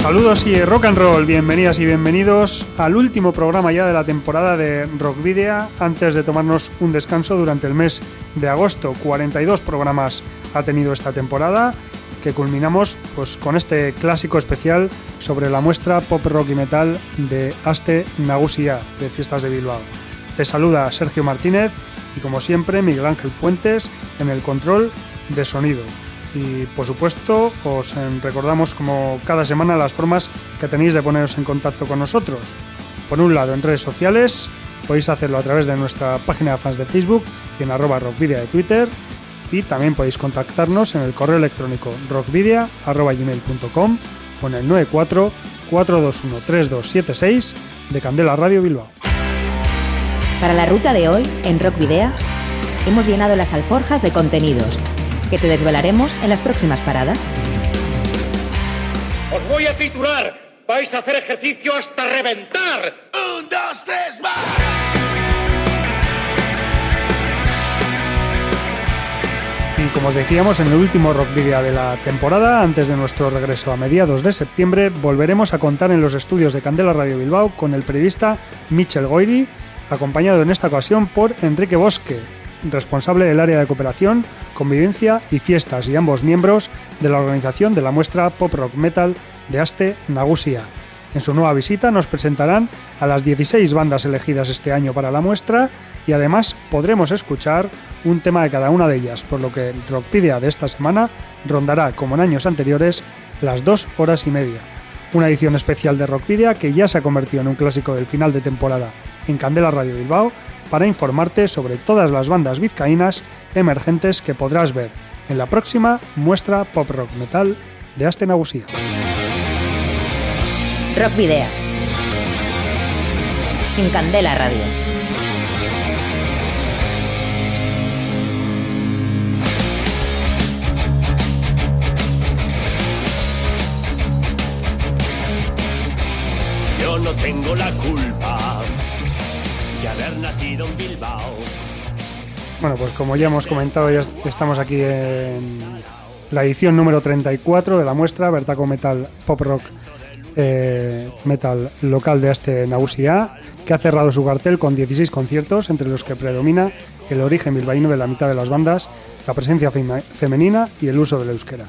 Saludos y rock and roll, bienvenidas y bienvenidos al último programa ya de la temporada de Rock Video antes de tomarnos un descanso durante el mes de agosto. 42 programas ha tenido esta temporada que culminamos pues, con este clásico especial sobre la muestra pop rock y metal de Aste Nagusia de Fiestas de Bilbao. Te saluda Sergio Martínez y como siempre Miguel Ángel Puentes en el control de sonido. Y por supuesto, os recordamos como cada semana las formas que tenéis de poneros en contacto con nosotros. Por un lado, en redes sociales, podéis hacerlo a través de nuestra página de fans de Facebook y en arroba rockvidia de Twitter. Y también podéis contactarnos en el correo electrónico rockvidia.gmail.com o en el 94 421 3276 de Candela Radio Bilbao. Para la ruta de hoy, en Rock Video, hemos llenado las alforjas de contenidos que te desvelaremos en las próximas paradas. Os voy a titular. Vais a hacer ejercicio hasta reventar. Un, dos, tres, más. Y como os decíamos en el último Rock Video de la temporada, antes de nuestro regreso a mediados de septiembre, volveremos a contar en los estudios de Candela Radio Bilbao con el periodista Michel Goiri, acompañado en esta ocasión por Enrique Bosque, responsable del área de cooperación, convivencia y fiestas y ambos miembros de la organización de la muestra Pop Rock Metal de Aste Nagusia. En su nueva visita nos presentarán a las 16 bandas elegidas este año para la muestra y además podremos escuchar un tema de cada una de ellas, por lo que Rockpedia de esta semana rondará, como en años anteriores, las dos horas y media. Una edición especial de Rockpedia que ya se ha convertido en un clásico del final de temporada en Candela Radio Bilbao para informarte sobre todas las bandas vizcaínas emergentes que podrás ver en la próxima muestra Pop Rock Metal de Asten Agusía. Rock Video. En Candela Radio. Yo no tengo la culpa Bueno, pues como ya hemos comentado, estamos aquí en la edición número 34 de la muestra Bertaco Metal Pop Rock eh, Metal local de este Nausia, que ha cerrado su cartel con 16 conciertos, entre los que predomina el origen bilbaíno de la mitad de las bandas, la presencia femenina y el uso del euskera.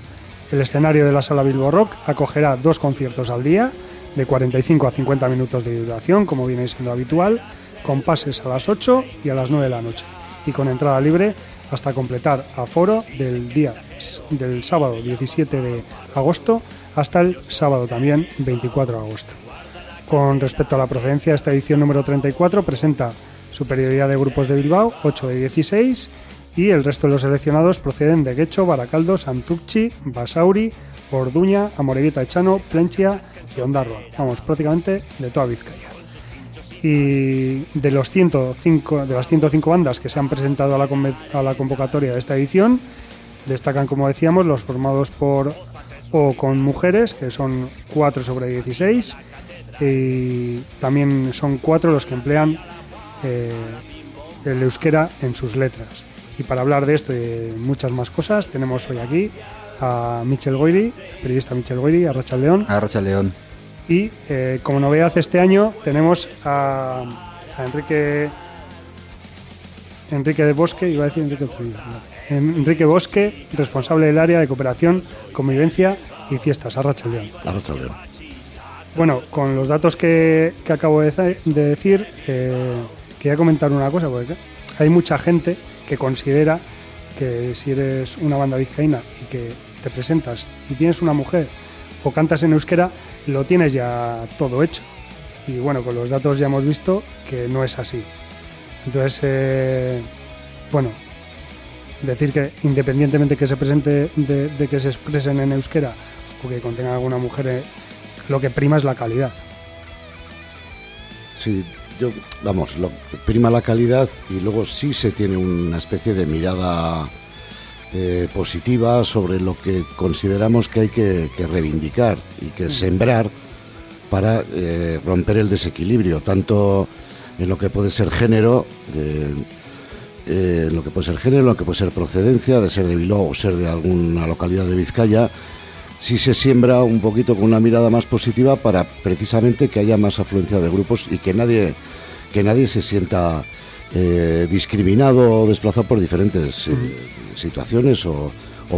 El escenario de la sala Bilbo Rock acogerá dos conciertos al día, de 45 a 50 minutos de duración, como viene siendo habitual, con pases a las 8 y a las 9 de la noche, y con entrada libre hasta completar aforo del día del sábado 17 de agosto hasta el sábado también 24 de agosto. Con respecto a la procedencia, esta edición número 34 presenta superioridad de grupos de Bilbao, 8 de 16, y el resto de los seleccionados proceden de Guecho, Baracaldo, Santucci, Basauri, Orduña, Amorebieta Echano, Plenchia y Ondarroa. Vamos, prácticamente de toda Vizcaya. Y de, los 105, de las 105 bandas que se han presentado a la, a la convocatoria de esta edición, destacan, como decíamos, los formados por o con mujeres, que son 4 sobre 16, y también son 4 los que emplean eh, el euskera en sus letras. Y para hablar de esto y muchas más cosas, tenemos hoy aquí a Michel Goiri, periodista Michel Goiri, a Rachel León, Arracha León. Y eh, como novedad este año tenemos a, a Enrique Enrique de Bosque, iba a decir Enrique Enrique Bosque, responsable del área de cooperación, convivencia y fiestas, a León. Bueno, con los datos que, que acabo de decir, eh, quería comentar una cosa, porque hay mucha gente que considera que si eres una banda vizcaína y que te presentas y tienes una mujer o cantas en euskera, lo tienes ya todo hecho. Y bueno, con los datos ya hemos visto que no es así. Entonces, eh, bueno, decir que independientemente que se presente de, que se expresen en euskera o que contengan alguna mujer, eh, lo que prima es la calidad. Sí, yo, vamos, lo, prima la calidad y luego sí se tiene una especie de mirada eh, positiva sobre lo que consideramos que hay que, reivindicar y que mm. sembrar para eh, romper el desequilibrio, tanto en lo que puede ser género, eh, en lo que puede ser género, en lo que puede ser procedencia, de ser de Bilbao o ser de alguna localidad de Vizcaya, si se siembra un poquito con una mirada más positiva para precisamente que haya más afluencia de grupos y que nadie, que nadie se sienta eh, discriminado o desplazado por diferentes situaciones o,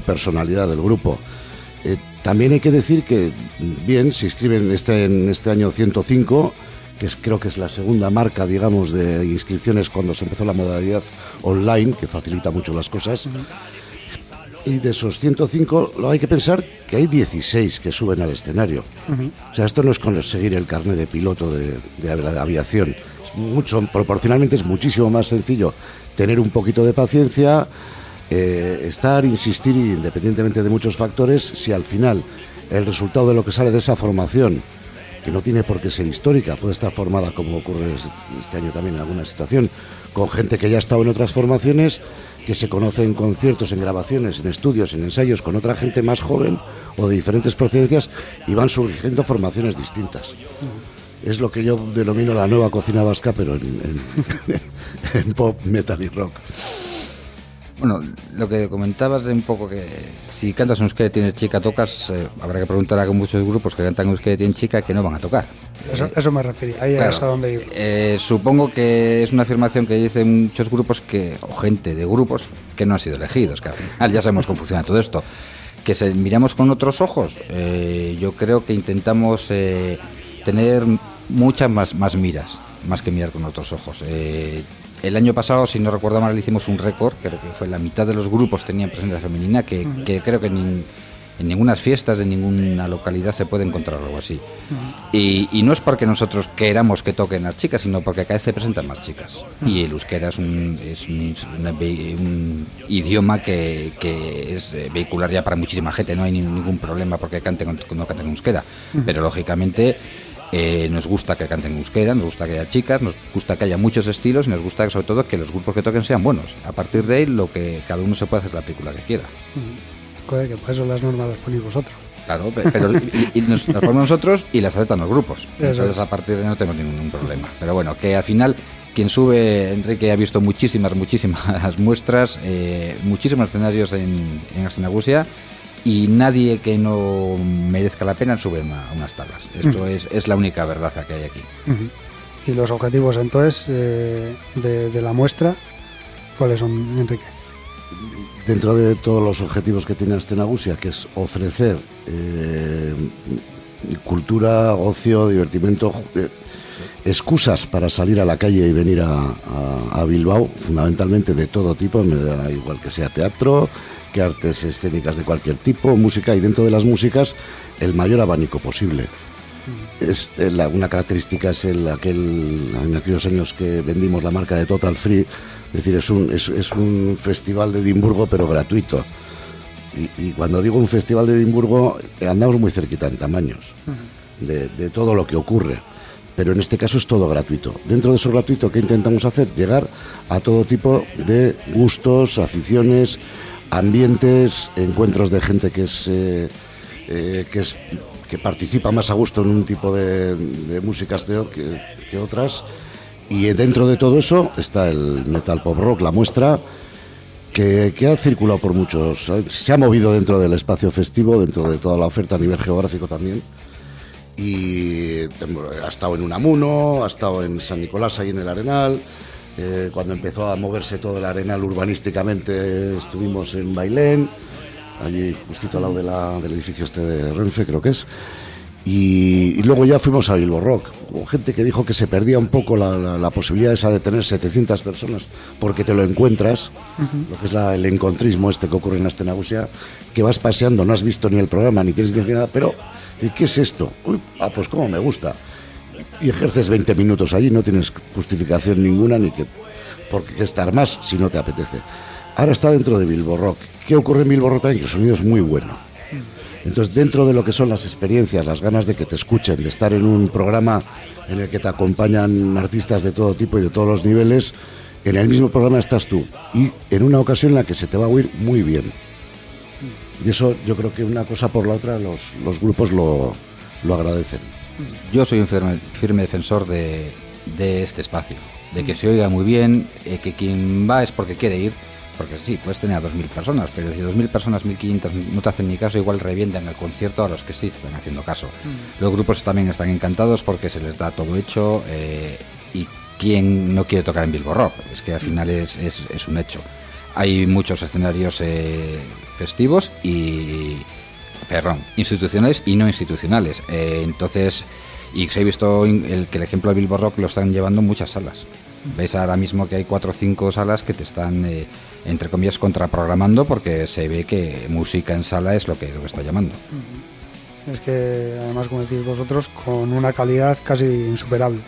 personalidad del grupo. también hay que decir que, bien, se inscriben este, en este año 105, que creo que es la segunda marca, digamos, de inscripciones cuando se empezó la modalidad online, que facilita mucho las cosas. Y de esos 105, lo hay que pensar que hay 16 que suben al escenario. O sea, esto no es conseguir el carnet de piloto de, aviación. mucho, proporcionalmente es muchísimo más sencillo tener un poquito de paciencia, eh, estar, insistir, independientemente de muchos factores, si al final el resultado de lo que sale de esa formación que no tiene por qué ser histórica, puede estar formada, como ocurre este año también en alguna situación, con gente que ya ha estado en otras formaciones, que se conoce en conciertos, en grabaciones, en estudios, en ensayos con otra gente más joven o de diferentes procedencias y van surgiendo formaciones distintas. Es lo que yo denomino la nueva cocina vasca, pero en, en pop, metal y rock. Bueno, lo que comentabas de un poco que si cantas un euskera y tienes chica, tocas, eh, habrá que preguntar a muchos grupos que cantan euskera y tienen chica que no van a tocar. Eso, eso me refería, ahí es a donde iba. Eh, supongo que es una afirmación que dicen muchos grupos que, o gente de grupos que no han sido elegidos, que al final ya sabemos cómo funciona todo esto. Que se miramos con otros ojos, eh, yo creo que intentamos tener muchas más, más miras, más que mirar con otros ojos. El año pasado, si no recuerdo mal, hicimos un récord, creo que fue la mitad de los grupos tenían presencia femenina, que, creo que en ninguna fiestas de ninguna localidad se puede encontrar algo así. y, no es porque nosotros queramos que toquen las chicas, sino porque cada vez se presentan más chicas. Y el euskera es un, es un, idioma que, es eh, vehicular ya para muchísima gente, no hay ningún problema porque canten no canten euskera. Pero lógicamente eh, nos gusta que canten euskera, nos gusta que haya chicas, nos gusta que haya muchos estilos y nos gusta sobre todo que los grupos que toquen sean buenos. A partir de ahí, lo que cada uno se puede hacer la película que quiera. Joder, que por eso las normas las ponéis vosotros. Claro, pero y, nos, las ponemos nosotros y las aceptan los grupos. Entonces, a partir de ahí no tenemos ningún problema. Pero bueno, que al final quien sube, Enrique ha visto muchísimas, muchísimas muestras, eh, muchísimos escenarios en, en y nadie que no merezca la pena sube a unas tablas. Esto es, es, la única verdad que hay aquí. Y los objetivos entonces eh, de, la muestra, ¿cuáles son, Enrique? Dentro de todos los objetivos que tiene Astenagusia, que es ofrecer eh, cultura, ocio, divertimento, eh, excusas para salir a la calle y venir a, a, Bilbao, fundamentalmente de todo tipo, me da igual que sea teatro, que artes escénicas de cualquier tipo, música y dentro de las músicas el mayor abanico posible. Es eh, una característica es el, aquel, en aquellos años que vendimos la marca de Total Free, es decir, es un, es, un festival de Edimburgo pero gratuito. Y, cuando digo un festival de Edimburgo, eh, andamos muy cerquita en tamaños de, de todo lo que ocurre pero en este caso es todo gratuito. Dentro de eso gratuito, ¿qué intentamos hacer? Llegar a todo tipo de gustos, aficiones, ambientes, encuentros de gente que es, eh, eh, que, es que participa más a gusto en un tipo de, músicas de, que, otras. Y dentro de todo eso está el metal pop rock, la muestra, que, que, ha circulado por muchos, se ha movido dentro del espacio festivo, dentro de toda la oferta a nivel geográfico también. Y ha estado en Unamuno, ha estado en San Nicolás, ahí en el Arenal, eh, cuando empezó a moverse todo el arenal urbanísticamente, estuvimos en Bailén, allí justito al lado de la, del edificio este de Renfe, creo que es. Y, luego ya fuimos a Bilbo Rock. Hubo gente que dijo que se perdía un poco la, la, posibilidad esa de tener 700 personas porque te lo encuentras, lo que es el encontrismo este que ocurre en Astenagusia, que vas paseando, no has visto ni el programa, ni tienes ni nada, pero ¿y qué es esto? ah, pues cómo me gusta y ejerces 20 minutos allí, no tienes justificación ninguna ni que por qué estar más si no te apetece. Ahora está dentro de Bilbo Rock. ¿Qué ocurre en Bilbo Rock también? El sonido es muy bueno. Entonces, dentro de lo que son las experiencias, las ganas de que te escuchen, de estar en un programa en el que te acompañan artistas de todo tipo y de todos los niveles, en el mismo programa estás tú. Y en una ocasión en la que se te va a oír muy bien. Y eso yo creo que una cosa por la otra los, los grupos lo, lo agradecen. Yo soy un firme, firme defensor de, de este espacio, de que se oiga muy bien, eh, que quien va es porque quiere ir, porque sí, puedes tener a 2.000 personas, pero si 2.000 personas, 1.500 no te hacen ni caso, igual revientan el concierto a los que sí se están haciendo caso. Los grupos también están encantados porque se les da todo hecho eh, y quien no quiere tocar en Bilbo Rock, es que al final es, es, es un hecho. Hay muchos escenarios eh, festivos y, perdón, institucionales y no institucionales. Eh, entonces, y se ha visto el, que el ejemplo de Bilbo Rock lo están llevando muchas salas. Ves ahora mismo que hay cuatro o cinco salas que te están, eh, entre comillas, contraprogramando porque se ve que música en sala es lo que, lo que está llamando. Es que, además, como decís vosotros, con una calidad casi insuperable.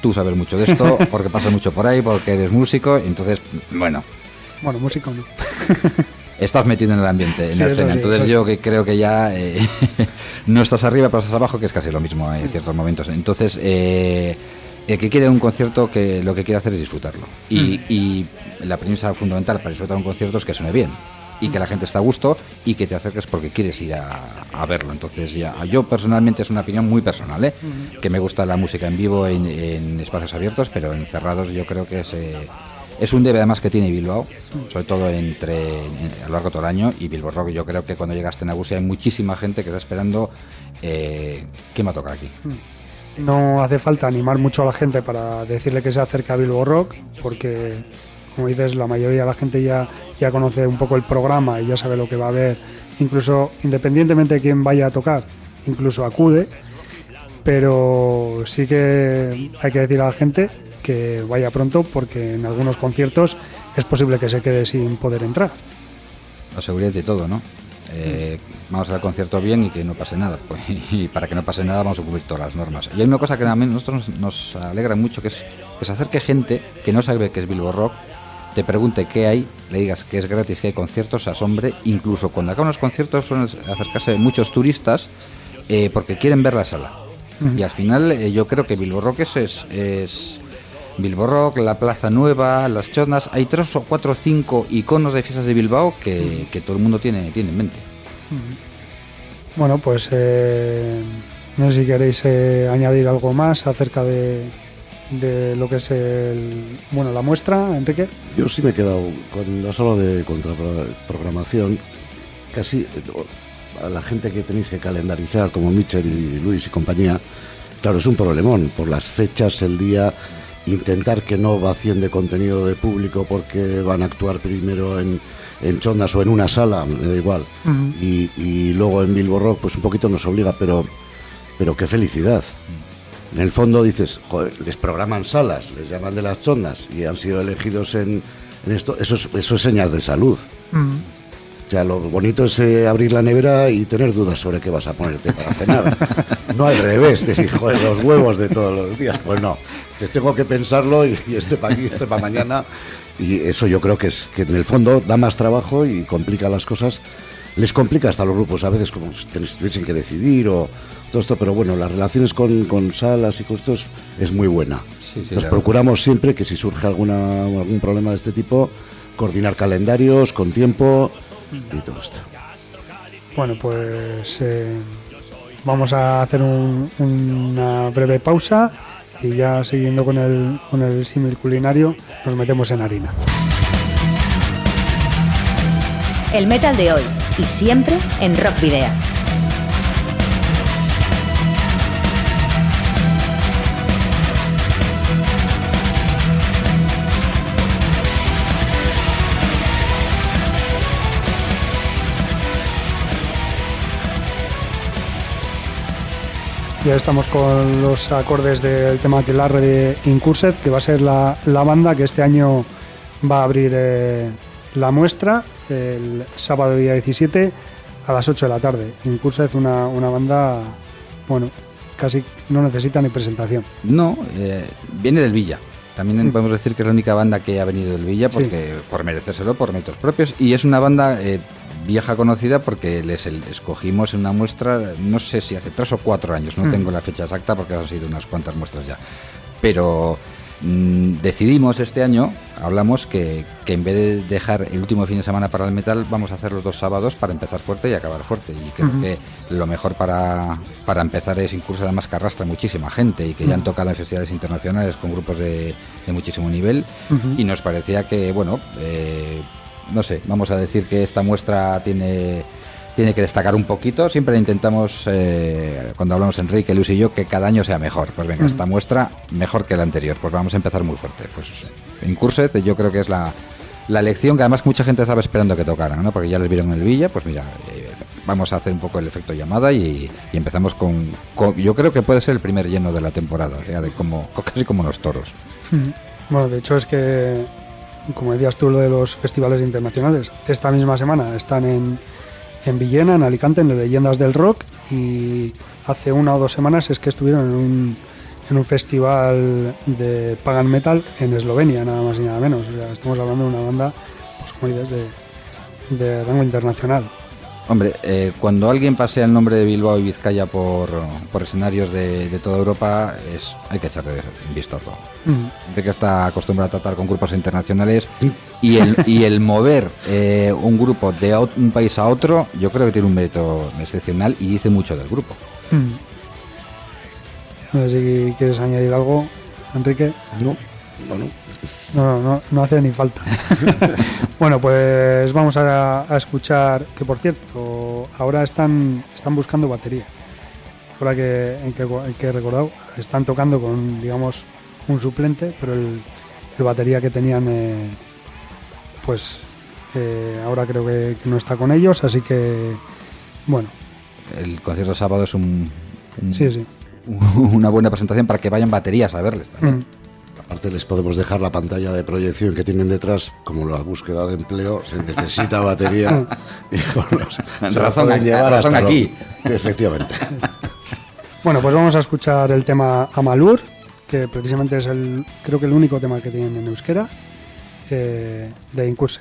Tú sabes mucho de esto porque pasas mucho por ahí, porque eres músico, entonces, bueno, Bueno, música no. estás metido en el ambiente, en Sí, la escena. sí, Entonces yo que creo que ya eh, no estás arriba, pero estás abajo, que es casi lo mismo en ciertos momentos. Entonces, eh, el que quiere un concierto, que lo que quiere hacer es disfrutarlo. Y, y la premisa fundamental para disfrutar un concierto es que suene bien y que la gente esté a gusto y que te acerques porque quieres ir a, a verlo. Entonces, ya yo personalmente es una opinión muy personal, ¿eh? que me gusta la música en vivo en, en espacios abiertos, pero en cerrados yo creo que es... es un debe además que tiene Bilbao, sobre todo entre en- a lo largo de todo el año. Y Bilbao Rock, yo creo que cuando llegaste en Agusia hay muchísima gente que está esperando eh, qué me toca aquí. No hace falta animar mucho a la gente para decirle que se acerque a Bilbo Rock, porque, como dices, la mayoría de la gente ya, ya conoce un poco el programa y ya sabe lo que va a haber. Incluso, independientemente de quién vaya a tocar, incluso acude. Pero sí que hay que decir a la gente que vaya pronto, porque en algunos conciertos es posible que se quede sin poder entrar. La seguridad y todo, ¿no? Eh, vamos a el concierto bien y que no pase nada. Pues, y para que no pase nada vamos a cumplir todas las normas. Y hay una cosa que a nosotros nos, alegra mucho, que es que se acerque gente que no sabe qué es Bilbo Rock, te pregunte qué hay, le digas que es gratis, que hay conciertos, se asombre. Incluso cuando acaban los conciertos suelen acercarse muchos turistas eh, porque quieren ver la sala. Y al final eh, yo creo que Bilbo Rock es Bilbo Rock, la Plaza Nueva, las Chonas. Hay tres o cuatro o cinco iconos de fiestas de Bilbao que, que todo el mundo tiene, tiene en mente. Bueno, pues eh, no sé si queréis eh, añadir algo más acerca de, de lo que es el, bueno, la muestra, Enrique. Yo sí me he quedado con la sala de contraprogramación, casi a la gente que tenéis que calendarizar, como Mitchell y Luis y compañía, claro, es un problemón por las fechas, el día, intentar que no vacíen de contenido de público porque van a actuar primero en, en Chondas o en una sala, me da igual, y, y luego en Bilbo Rock, pues un poquito nos obliga, pero, pero qué felicidad. En el fondo dices, joder, les programan salas, les llaman de las chondas y han sido elegidos en, en esto. Eso es, eso es señas de salud. Sea, lo bonito es eh, abrir la nevera y tener dudas sobre qué vas a ponerte para cenar. No al revés, decir, joder, los huevos de todos los días. Pues no, te tengo que pensarlo y, y este para aquí, este para mañana. Y eso yo creo que es que en el fondo da más trabajo y complica las cosas. Les complica hasta los grupos a veces como si tuviesen que decidir o todo esto, pero bueno, las relaciones con, con salas y con esto es, muy buena. Sí, sí, Nos procuramos siempre que si surge alguna, algún problema de este tipo, coordinar calendarios con tiempo y todo esto. Bueno, pues eh, vamos a hacer un- una breve pausa y ya siguiendo con el, con el símil culinario nos metemos en harina. El metal de hoy y siempre en Rock Video. Ya estamos con los acordes del tema que larre de Incursed, que va a ser la, la banda que este año va a abrir eh, la muestra el sábado día 17 a las 8 de la tarde. Incursed, una, una banda, bueno, casi no necesita ni presentación. No, eh, viene del Villa. También podemos decir que es la única banda que ha venido del Villa porque por merecérselo, por méritos propios. Y es una banda eh, vieja conocida porque les escogimos en una muestra, no sé si hace tres o cuatro años, no tengo la fecha exacta porque han sido unas cuantas muestras ya. Pero Mm, decidimos este año, hablamos que, en vez de dejar el último fin de semana para el metal, vamos a hacer los dos sábados para empezar fuerte y acabar fuerte. Y creo que lo mejor para, para empezar es incluso además que arrastra muchísima gente y que ya han tocado en festivales internacionales con grupos de, muchísimo nivel. Y nos parecía que, bueno, eh, no sé, vamos a decir que esta muestra tiene tiene que destacar un poquito. Siempre intentamos, eh, cuando hablamos Enrique, Luis y yo, que cada año sea mejor. Pues venga, esta muestra mejor que la anterior. Pues vamos a empezar muy fuerte. Pues en Curset yo creo que es la, la lección que además mucha gente estaba esperando que tocaran, ¿no? Porque ya les vieron en el Villa, pues mira, eh, vamos a hacer un poco el efecto llamada y, empezamos con, Yo creo que puede ser el primer lleno de la temporada, de como, casi como los toros. Bueno, de hecho es que, como decías tú, lo de los festivales internacionales, esta misma semana están en en Villena, en Alicante, en Leyendas del Rock y hace una o dos semanas es que estuvieron en un, en un festival de pagan metal en Eslovenia, nada más y nada menos. Estamos hablando de una banda, pues como de, de rango internacional. Hombre, eh, cuando alguien pasea el nombre de Bilbao y Vizcaya por, escenarios de, toda Europa, es, hay que echarle un vistazo. De que está acostumbrado a tratar con grupos internacionales y el, y el mover eh, un grupo de un país a otro, yo creo que tiene un mérito excepcional y dice mucho del grupo. No sé si quieres añadir algo, Enrique. No, bueno. No, no, no, hace ni falta. bueno, pues vamos a, escuchar, que por cierto, ahora están, están buscando batería. Ahora que, en que, que he recordado, están tocando con, digamos, un suplente, pero el, batería que tenían, eh, pues eh, ahora creo que, no está con ellos, así que, bueno. El concierto sábado es un, sí, sí. una buena presentación para que vayan baterías a verles también. Mm. Aparte les podemos dejar la pantalla de proyección que tienen detrás, como la búsqueda de empleo, se necesita batería y se la pueden llevar hasta aquí. Efectivamente. Bueno, pues vamos a escuchar el tema Amalur, que precisamente es el, creo que el único tema que tienen en euskera, eh, de Incurse.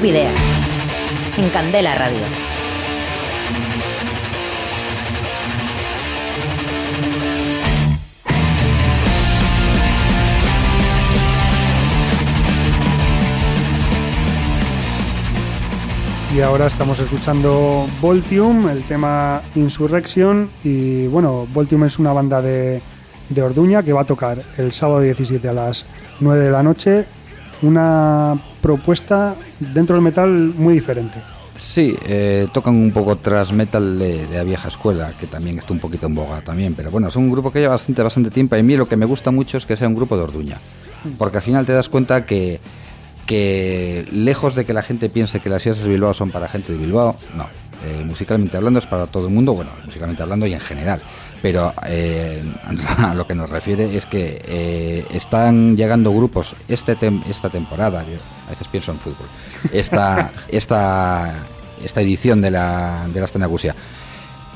Rock. En Candela Radio. Y ahora estamos escuchando Voltium, el tema Insurrection. Y bueno, Voltium es una banda de, de Orduña que va a tocar el sábado 17 a las 9 de la noche. Una propuesta dentro del metal muy diferente. Sí, eh, tocan un poco tras metal de, de, la vieja escuela, que también está un poquito en boga también, pero bueno, es un grupo que lleva bastante, bastante tiempo y a mí lo que me gusta mucho es que sea un grupo de Orduña, porque al final te das cuenta que, que lejos de que la gente piense que las fiestas de Bilbao son para gente de Bilbao, no, eh, musicalmente hablando es para todo el mundo, bueno, musicalmente hablando y en general, pero eh, a lo que nos refiere es que eh, están llegando grupos este tem esta temporada, yo a veces pienso en fútbol, esta, esta, esta edición de la, de la escena Gusia,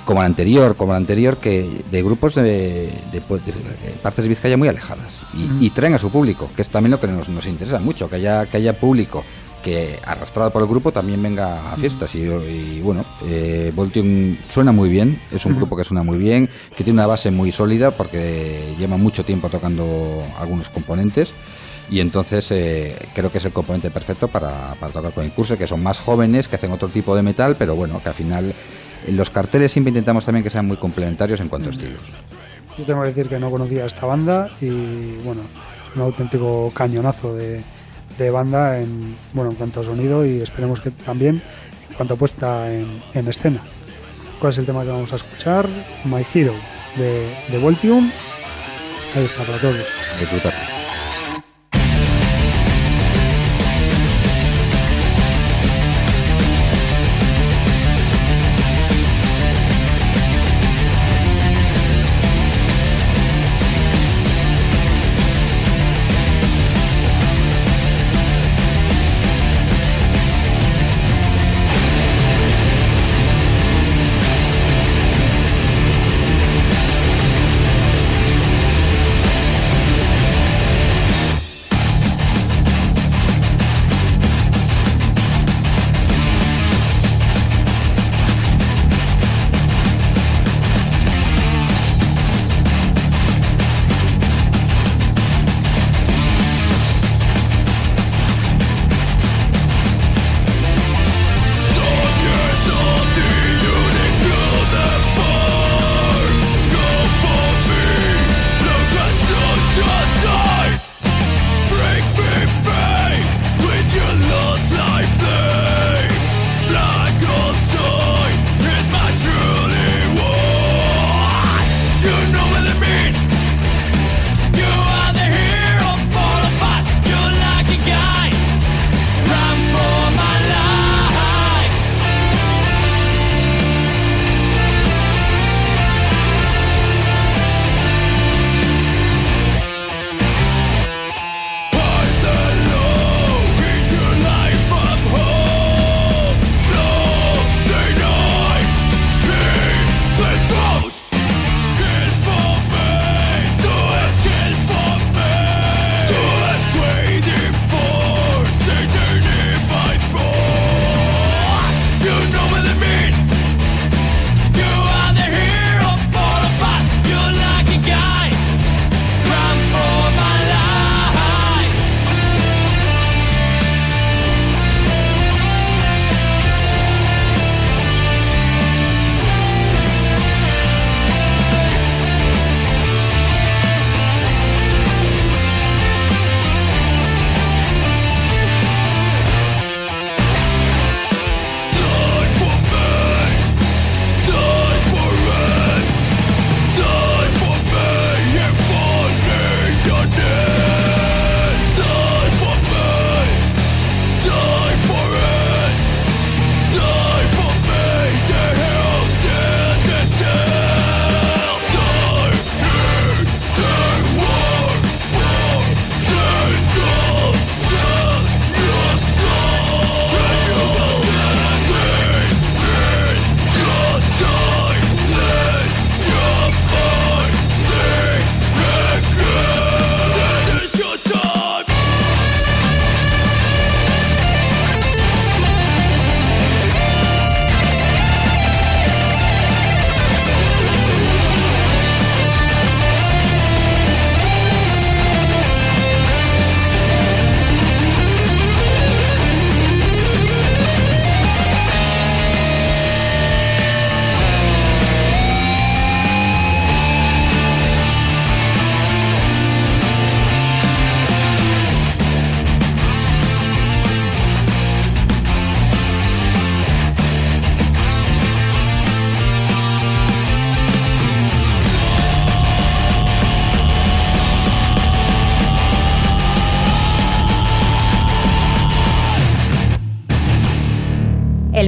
como la anterior, como la anterior, que de grupos de, de, de, de partes de Vizcaya muy alejadas y, mm. y, traen a su público, que es también lo que nos, nos interesa mucho, que haya, que haya público que arrastrado por el grupo también venga a fiestas. Y, y bueno, eh, Voltium suena muy bien, es un grupo que suena muy bien, que tiene una base muy sólida porque lleva mucho tiempo tocando algunos componentes. Y entonces eh, creo que es el componente perfecto para, para tocar con el curso, que son más jóvenes, que hacen otro tipo de metal, pero bueno, que al final en los carteles siempre intentamos también que sean muy complementarios en cuanto a estilos. Yo tengo que decir que no conocía esta banda y bueno, un auténtico cañonazo de, de banda en, bueno, en cuanto a sonido y esperemos que también en cuanto a puesta en, en, escena. ¿Cuál es el tema que vamos a escuchar? My Hero de, de Voltium. Ahí está, para todos vosotros. Disfrutar.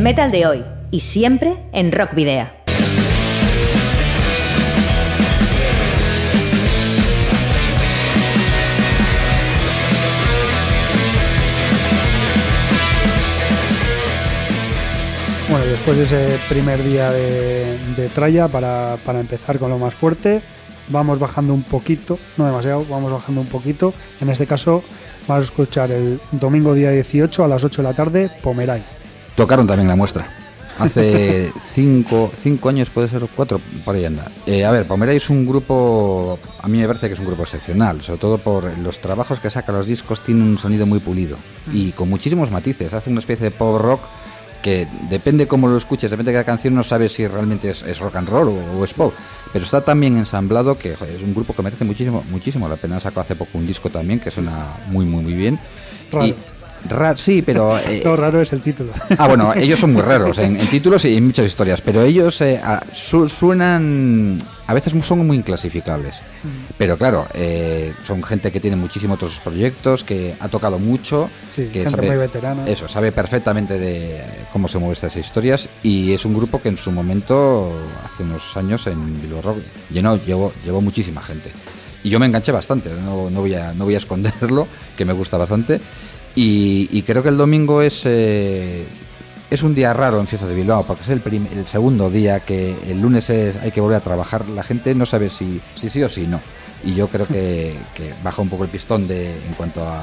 Metal de hoy y siempre en Rock Video. Bueno, después de ese primer día de, tralla, para, para empezar con lo más fuerte, vamos bajando un poquito, no demasiado, vamos bajando un poquito. En este caso, vamos a escuchar el domingo día 18 a las 8 de la tarde, Pomeray. Tocaron también la muestra. Hace cinco, cinco años, puede ser cuatro, por ahí anda. Eh, a ver, Pomeray es un grupo, a mí me parece que es un grupo excepcional, sobre todo por los trabajos que saca los discos, tiene un sonido muy pulido y con muchísimos matices. Hace una especie de pop rock que depende cómo lo escuches, depende de cada canción, no sabes si realmente es, es rock and roll o, o, es pop. Pero está tan bien ensamblado que joder, es un grupo que merece muchísimo, muchísimo la pena. Sacó hace poco un disco también que suena muy, muy, muy bien. Raro. Y, Sí, pero... Eh, raro es el título. Ah, bueno, ellos son muy raros en, en títulos y en muchas historias, pero ellos eh, su, suenan... A veces son muy inclasificables. Mm. Pero claro, eh, son gente que tiene muchísimos otros proyectos, que ha tocado mucho, sí, que gente sabe, muy veterana. Eso, sabe perfectamente de cómo se mueven estas historias y es un grupo que en su momento, hace unos años en Bilbao Rock, llenó, llevó, llevó muchísima gente. Y yo me enganché bastante, no, no, voy a, no voy a esconderlo, que me gusta bastante. Y, y, creo que el domingo es eh, es un día raro en Fiestas de Bilbao, porque es el, el, segundo día que el lunes es, hay que volver a trabajar. La gente no sabe si, si sí o si no. Y yo creo que, que baja un poco el pistón de, en cuanto a,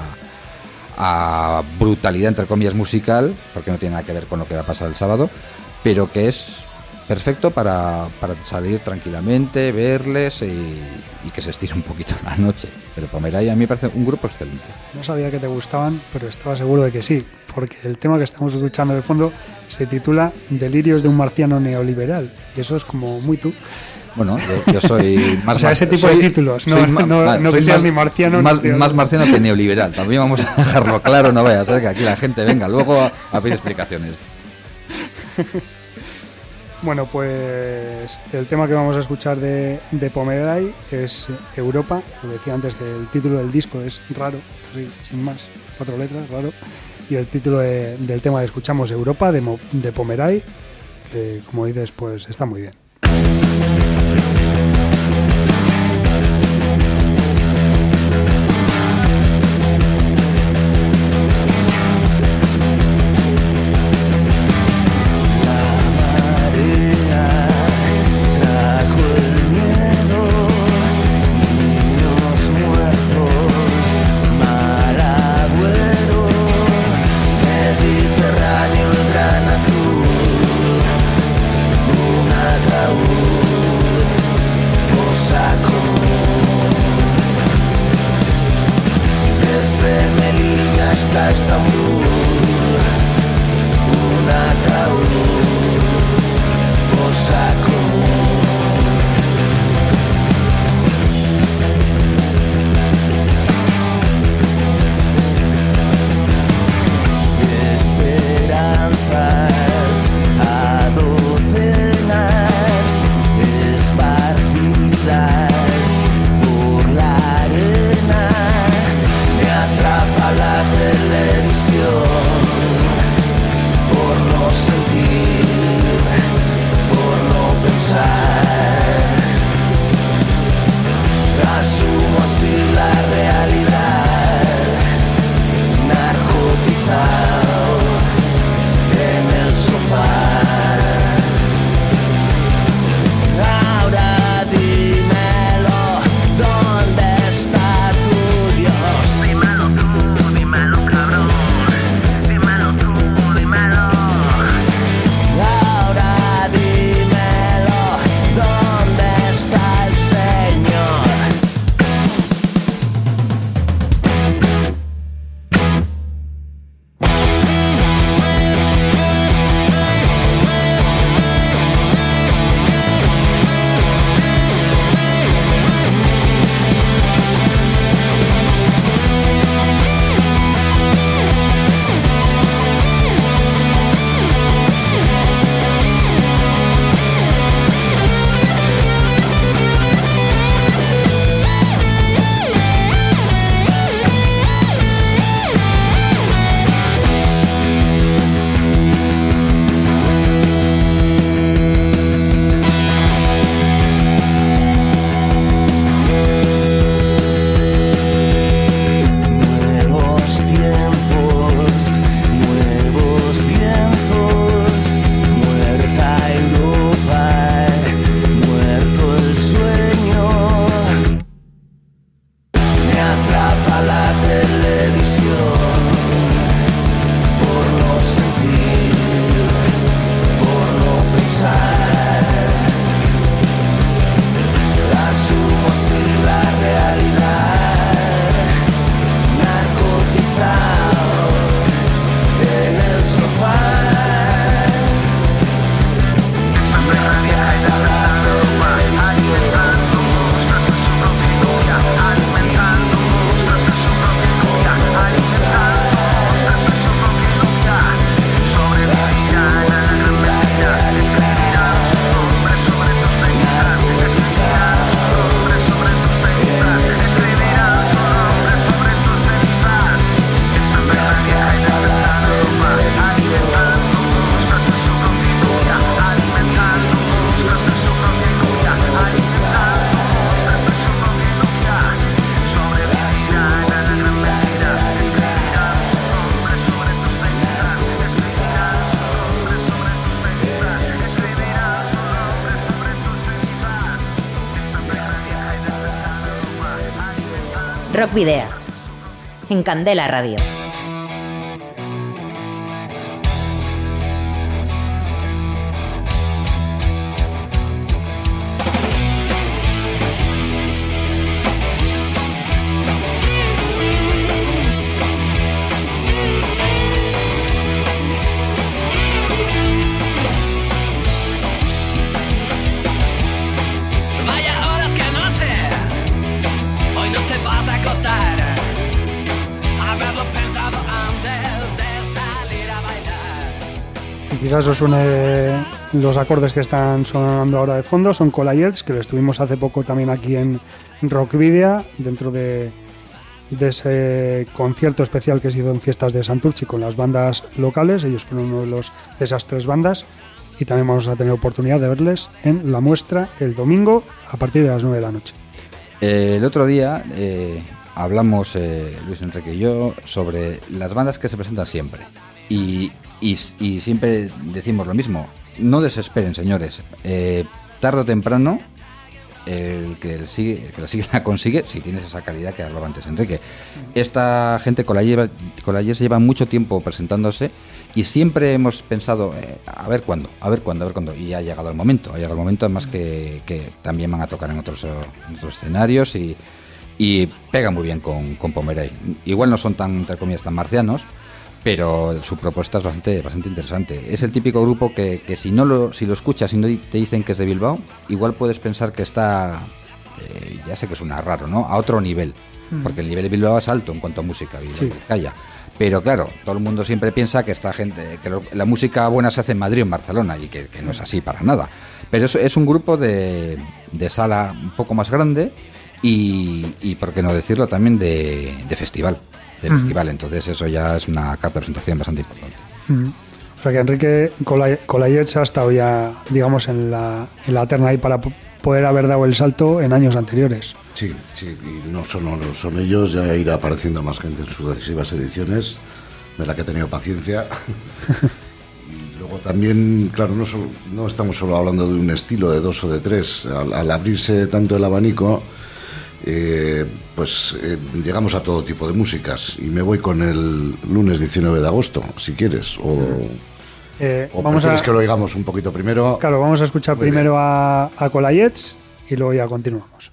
a brutalidad, entre comillas, musical, porque no tiene nada que ver con lo que va a pasar el sábado, pero que es perfecto para, para salir tranquilamente, verles y, y, que se estire un poquito la noche. Pero Pomeray a mí me parece un grupo excelente. No sabía que te gustaban, pero estaba seguro de que sí, porque el tema que estamos escuchando de fondo se titula Delirios de un marciano neoliberal, y eso es como muy tú. Bueno, yo, yo soy más. o sea, ese tipo soy, de títulos, no, no, no que seas más, ni marciano más, ni más marciano que neoliberal. También vamos a dejarlo claro, no vayas a ser que aquí la gente venga luego a, a pedir explicaciones. Bueno, pues el tema que vamos a escuchar de, de Pomeray es Europa. Lo decía antes que el título del disco es raro, sin más, cuatro letras, raro. Y el título de, del tema que escuchamos Europa de, de Pomeray, que como dices, pues está muy bien. la la Rock Video. En Candela Radio. Os suene los acordes que están sonando ahora de fondo, son Colayets, que lo estuvimos hace poco también aquí en Rockvidia, dentro de, de ese concierto especial que se hizo en Fiestas de Santurchi con las bandas locales, ellos fueron uno de, los, de esas tres bandas, y también vamos a tener oportunidad de verles en la muestra el domingo a partir de las 9 de la noche. Eh, el otro día eh, hablamos, eh, Luis Enrique y yo, sobre las bandas que se presentan siempre. Y, y- siempre decimos lo mismo. No desesperen, señores. Eh, tarde o temprano, el que, el sigue, que la sigue la consigue, si tienes esa calidad que hablaba antes Enrique. Esta gente con la, lleva, con la lleva mucho tiempo presentándose y siempre hemos pensado, eh, a ver cuándo, a ver cuándo, a ver cuándo. Y ha llegado el momento, ha llegado el momento, además que, que también van a tocar en otros, otros escenarios y, y pega muy bien con, con Pomeray. Igual no son tan, entre comillas, tan marcianos, pero su propuesta es bastante, bastante interesante. Es el típico grupo que, que si no lo, si lo escuchas y no te dicen que es de Bilbao, igual puedes pensar que está, eh, ya sé que suena raro, ¿no? A otro nivel, porque el nivel de Bilbao es alto en cuanto a música, Bilbao Sí. Vizcaya. Pero claro, todo el mundo siempre piensa que esta gente, que lo- la música buena se hace en Madrid o en Barcelona y que, que no es así para nada. Pero es, es un grupo de, de sala un poco más grande y, y, por qué no decirlo, también de, de festival. De festival, entonces eso ya es una carta de presentación bastante importante. Mm. O sea que Enrique Colay- Colayets ha estado ya, digamos, en la, en la terna ahí para po- poder haber dado el salto en años anteriores. Sí, sí, y no solo no son ellos, ya irá apareciendo más gente en sucesivas ediciones, de la que he tenido paciencia. y luego también, claro, no, solo- no estamos solo hablando de un estilo, de dos o de tres. Al, al abrirse tanto el abanico, eh, pues eh, llegamos a todo tipo de músicas. Y me voy con el lunes 19 de agosto, si quieres. O, Eh, o vamos a, que lo oigamos un poquito primero. claro, vamos a escuchar Muy primero a, a Colayets y luego ya continuamos.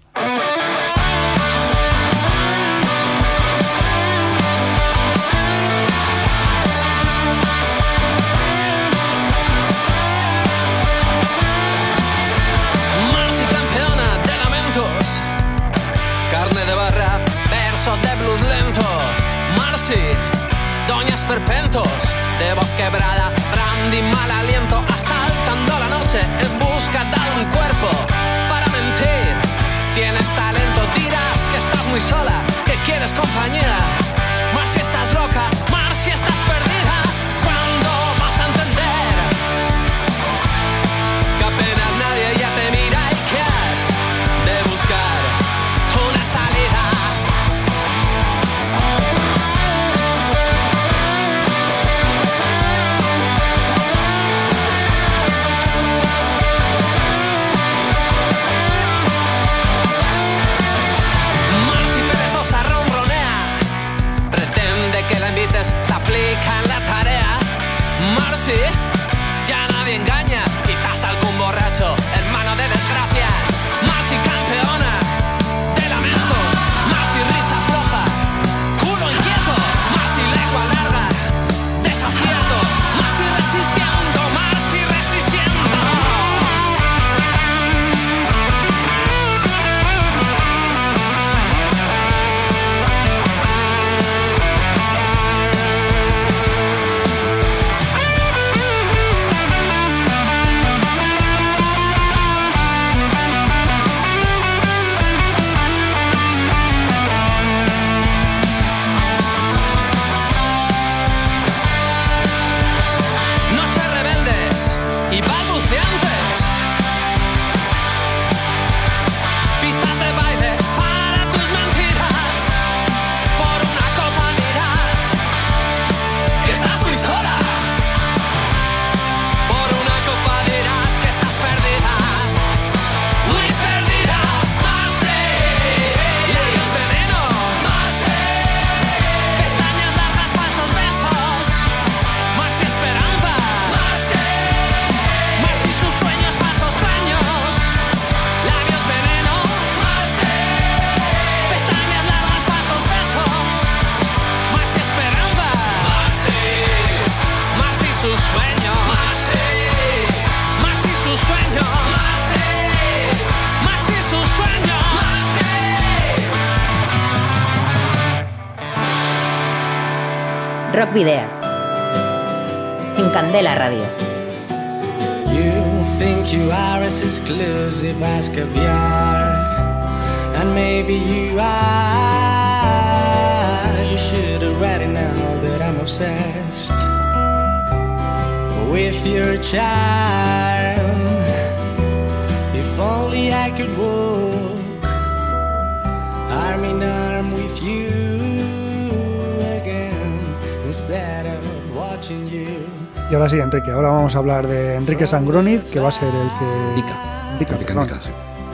Vamos a hablar de Enrique Sangroniz, que va a ser el que... Dica. Dica, Dica, perdón. Dica, sí.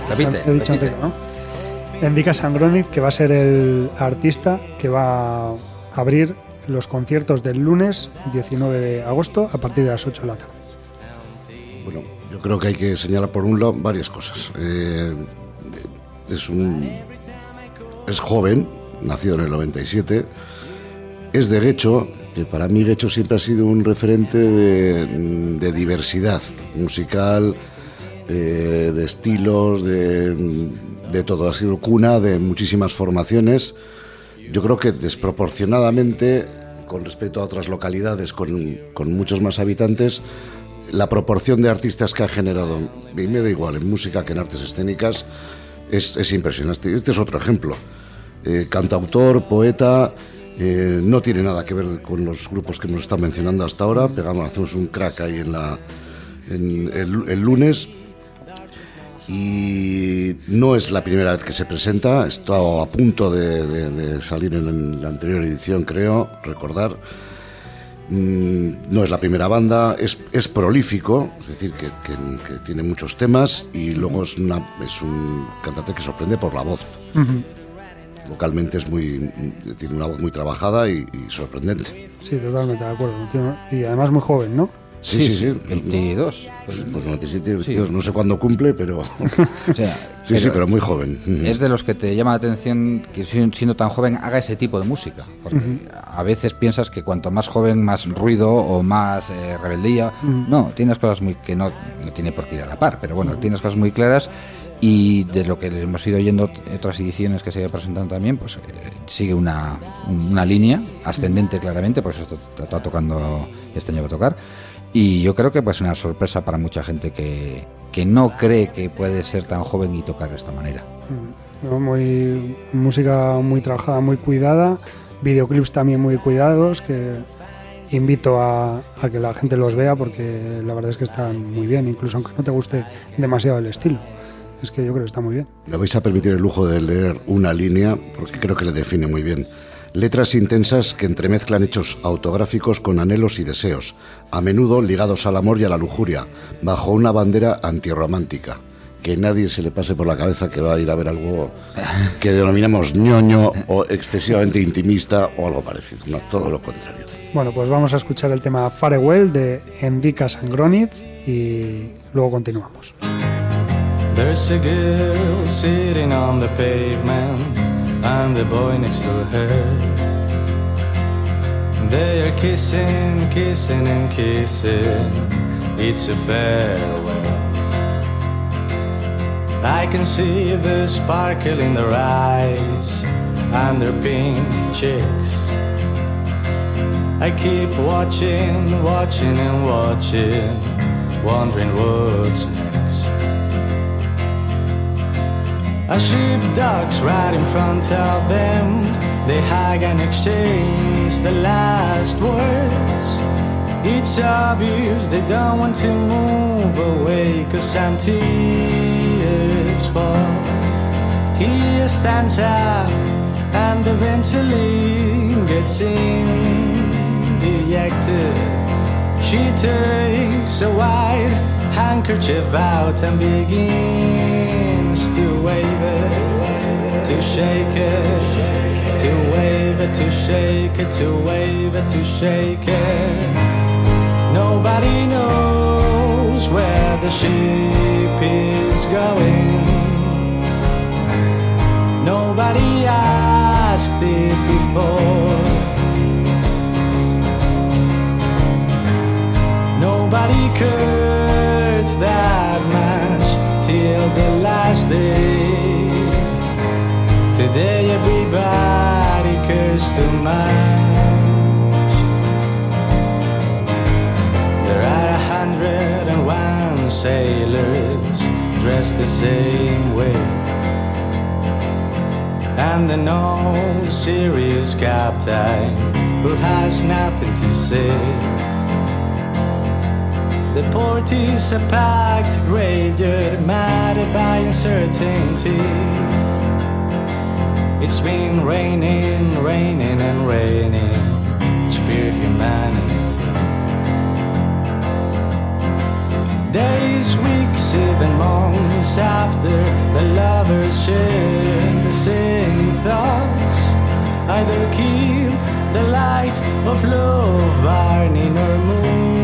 Repite, He dicho repite. Enrique, ¿no? Enrique Sangroniz, que va a ser el artista que va a abrir los conciertos del lunes 19 de agosto a partir de las 8 de la tarde. Bueno, yo creo que hay que señalar por un lado varias cosas. Eh, es un es joven, nacido en el 97, es de Guecho, que para mí Guecho siempre ha sido un referente de, de diversidad musical, eh, de estilos, de, de todo. Ha sido cuna de muchísimas formaciones. Yo creo que desproporcionadamente, con respecto a otras localidades con, con muchos más habitantes, la proporción de artistas que ha generado, y me da igual en música que en artes escénicas, es, es impresionante. Este es otro ejemplo. Eh, cantautor, poeta, eh, no tiene nada que ver con los grupos que hemos estado mencionando hasta ahora. Pegamos, hacemos un crack ahí en, el, lunes. Y no es la primera vez que se presenta, está a punto de, salir en la anterior edición, creo, recordar. Mm, no es la primera banda, es, prolífico, es decir, que tiene muchos temas y luego es, una, es un cantante que sorprende por la voz. Vocalmente es muy, tiene una voz muy trabajada y, y sorprendente. Sí, totalmente de acuerdo. Y además muy joven, ¿no? Sí, sí, sí. 22. Pues, pues 97, 22, no sé cuándo cumple, pero O sea, sí, sí, pero muy joven. Es de los que te llama la atención que si- siendo tan joven haga ese tipo de música. Porque a veces piensas que cuanto más joven, más ruido o más eh, rebeldía. No, tienes cosas muy que no, no tiene por qué ir a la par, pero bueno, tienes cosas muy claras. Y de lo que hemos ido oyendo otras ediciones que se iban presentando también, pues eh, sigue una, una línea ascendente claramente, por eso está, está tocando este año va a tocar. Y yo creo que pues una sorpresa para mucha gente que, que no cree que puede ser tan joven y tocar de esta manera. ¿no? Muy, música muy trabajada, muy cuidada, videoclips también muy cuidados, que invito a, a que la gente los vea porque la verdad es que están muy bien, incluso aunque no te guste demasiado el estilo. Es que yo creo que está muy bien. Me vais a permitir el lujo de leer una línea, porque creo que le define muy bien. Letras intensas que entremezclan hechos autográficos con anhelos y deseos, a menudo ligados al amor y a la lujuria, bajo una bandera antirromántica. Que nadie se le pase por la cabeza que va a ir a ver algo que denominamos ñoño o excesivamente intimista o algo parecido. No, todo lo contrario. Bueno, pues vamos a escuchar el tema Farewell de Endica Sangroniz y luego continuamos. There's a girl sitting on the pavement, and the boy next to her. They are kissing, kissing, and kissing. It's a farewell. I can see the sparkle in their eyes and their pink cheeks. I keep watching, watching, and watching, wondering what's next. A sheepdog's right in front of them. They hug and exchange the last words. It's obvious they don't want to move away, cause some tears fall. He stands up and eventually gets in dejected. She takes a white handkerchief out and begins to wave it, to shake it, to wave it, to shake it, to wave it, to shake it. Nobody knows where the ship is going. Nobody asked it before. Nobody cared that last day. Today everybody cares too much. There are a hundred and one sailors dressed the same way. And an all serious captain who has nothing to say. The port is a packed graveyard, matted by uncertainty. It's been raining, raining, and raining. Spear humanity. Days, weeks, even months after the lovers share the same thoughts. Either keep the light of love burning or move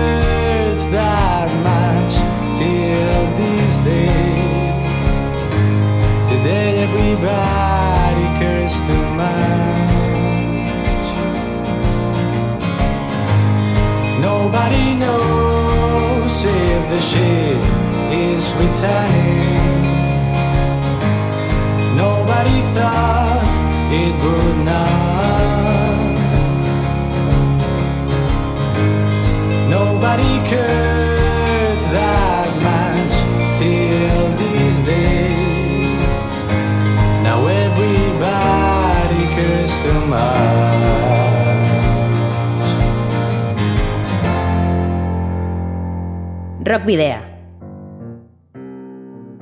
knows if the ship is returning. Nobody thought it would not.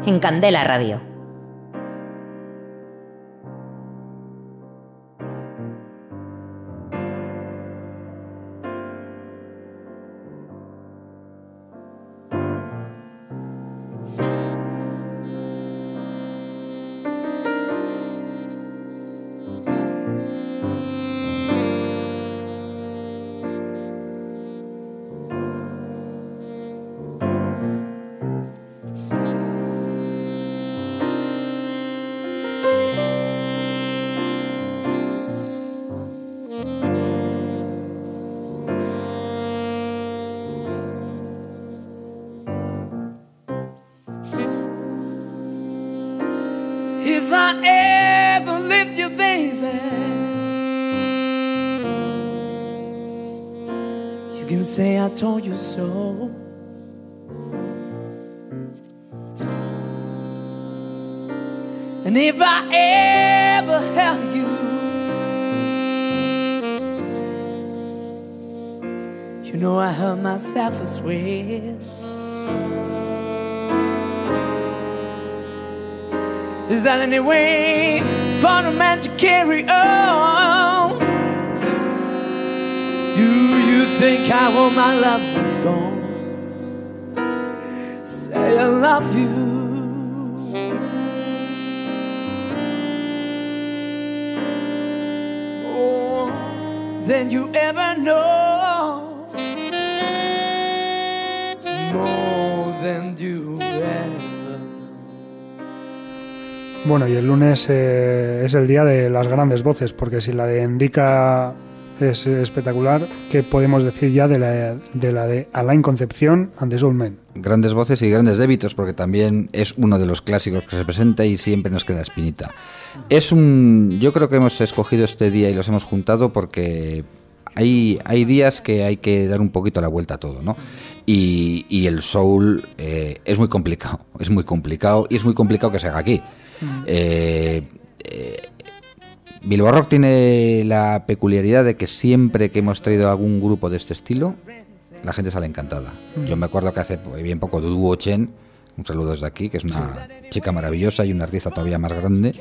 En Candela Radio. As well. Is that any way for a man to carry on? Do you think I want my love ones gone? Say I love you. Oh, More than you ever know. Bueno, y el lunes eh, es el día de las grandes voces, porque si la de Indica es espectacular, ¿qué podemos decir ya de la de, la de Alain Concepción and the Soul Men? Grandes voces y grandes débitos, porque también es uno de los clásicos que se presenta y siempre nos queda espinita. Es un. Yo creo que hemos escogido este día y los hemos juntado porque hay, hay días que hay que dar un poquito la vuelta a todo, ¿no? Y, y el soul eh, es muy complicado, es muy complicado y es muy complicado que se haga aquí. Eh, eh, Bilbao Rock tiene la peculiaridad de que siempre que hemos traído algún grupo de este estilo, la gente sale encantada. Yo me acuerdo que hace bien poco Dudu Chen, un saludo desde aquí, que es una chica maravillosa y una artista todavía más grande,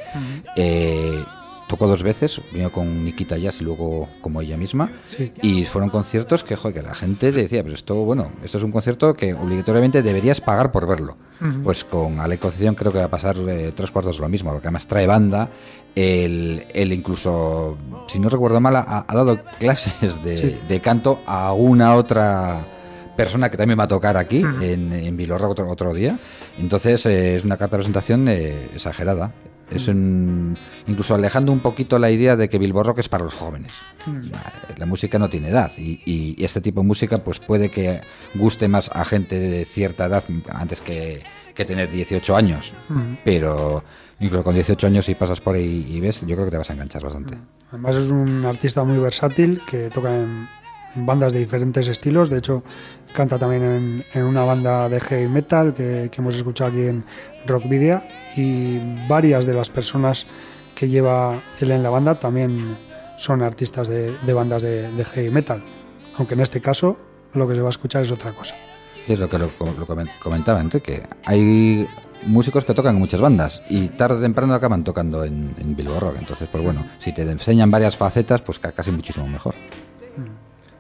eh, tocó dos veces, vino con Nikita Jazz y luego como ella misma, Sí. y fueron conciertos que, joder, que la gente le decía, pero esto, bueno, esto es un concierto que obligatoriamente deberías pagar por verlo. Pues con Ale Concepción creo que va a pasar eh, tres cuartos de lo mismo, porque además trae banda, él, él incluso, si no recuerdo mal, ha, ha dado clases de, Sí. de canto a una otra persona que también va a tocar aquí, en, en Bilbao otro, otro día. Entonces eh, es una carta de presentación eh, exagerada. Es un- incluso alejando un poquito la idea de que Bilbo Rock es para los jóvenes. La, la música no tiene edad y, y este tipo de música pues puede que guste más a gente de cierta edad antes que, que tener 18 años. Pero incluso con 18 años si pasas por ahí y ves, yo creo que te vas a enganchar bastante. Además es un artista muy versátil que toca en bandas de diferentes estilos. De hecho, canta también en, en una banda de heavy metal que, que hemos escuchado aquí en Rockvidia. Y varias de las personas que lleva él en la banda también son artistas de, de bandas de, de heavy metal. Aunque en este caso lo que se va a escuchar es otra cosa. Es lo que lo, lo comen- comentaba antes, que hay músicos que tocan en muchas bandas y tarde o temprano acaban tocando en, en Bilbao Rock. Entonces, pues bueno, si te enseñan varias facetas, pues ca- casi muchísimo mejor.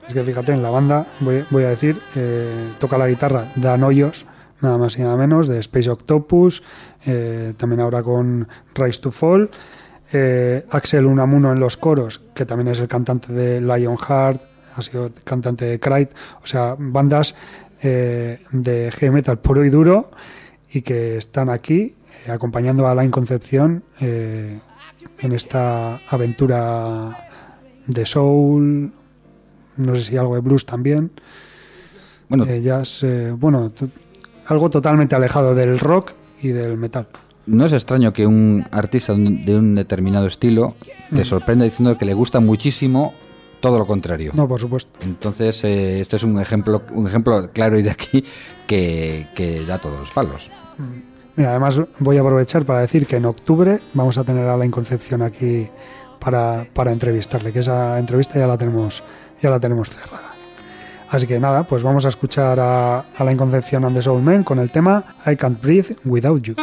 Es que fíjate, en la banda, voy, a decir, eh, toca la guitarra Dan Hoyos, nada más y nada menos, de Space Octopus, eh, también ahora con Rise to Fall, eh, Axel Unamuno en los coros, que también es el cantante de Lionheart, ha sido cantante de Cryte, o sea, bandas de heavy metal puro y duro y que están aquí acompañando a Alain Concepción en esta aventura de soul, no sé si algo de blues también. Bueno, Eh, jazz, eh, bueno, algo totalmente alejado del rock y del metal. no es extraño que un artista de un- de un determinado estilo te sorprenda diciendo que le gusta muchísimo todo lo contrario. No, por supuesto. Entonces, eh, este es un ejemplo, un ejemplo claro y de aquí que, que da todos los palos. Mira, además voy a aprovechar para decir que en octubre vamos a tener a la Concepción aquí para, para entrevistarle, que esa entrevista ya la tenemos, ya la tenemos cerrada. Así que nada, pues vamos a escuchar a, a la Concepción and the Soul Men con el tema I Can't Breathe Without You.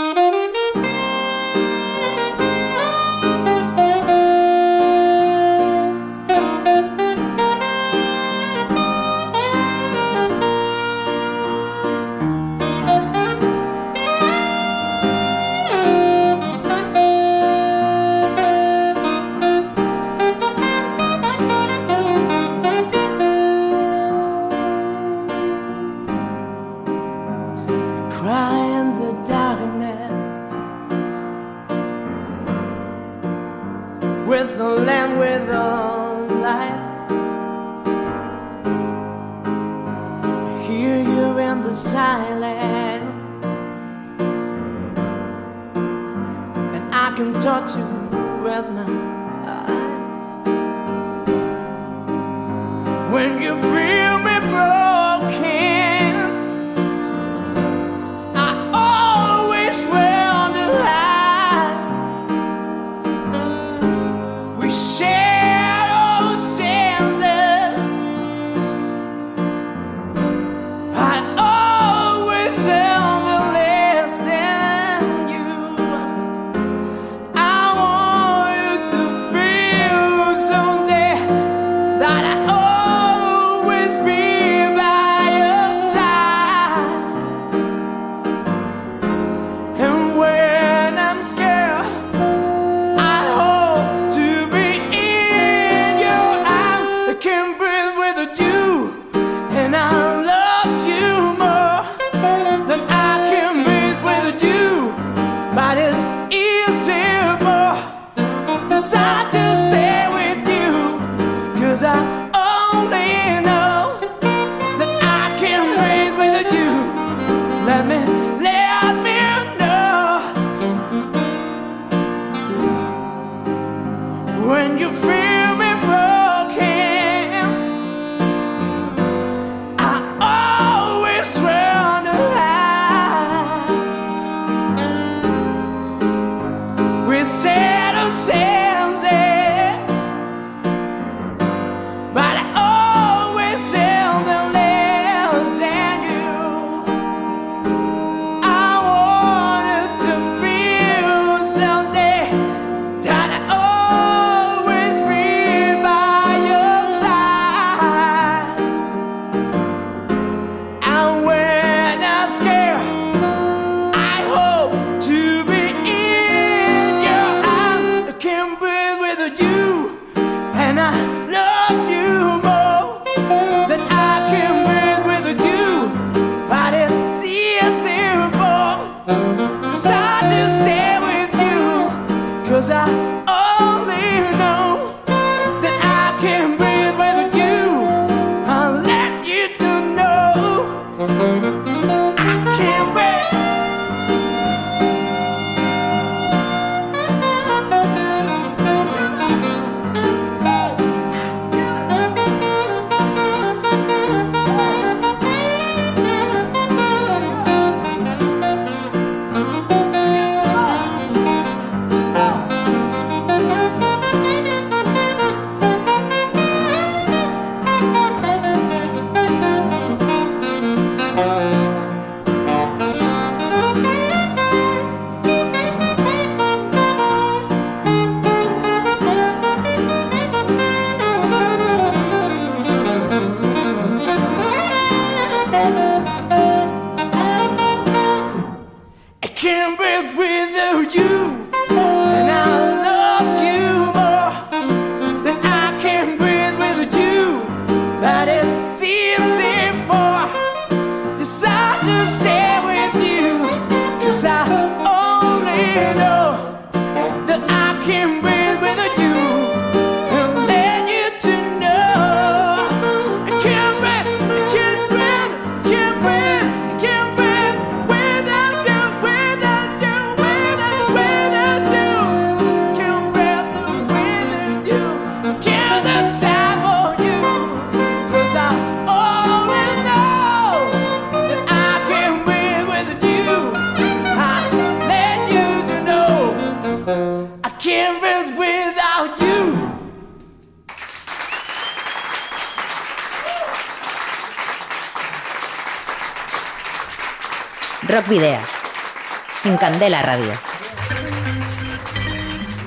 En Candela Radio.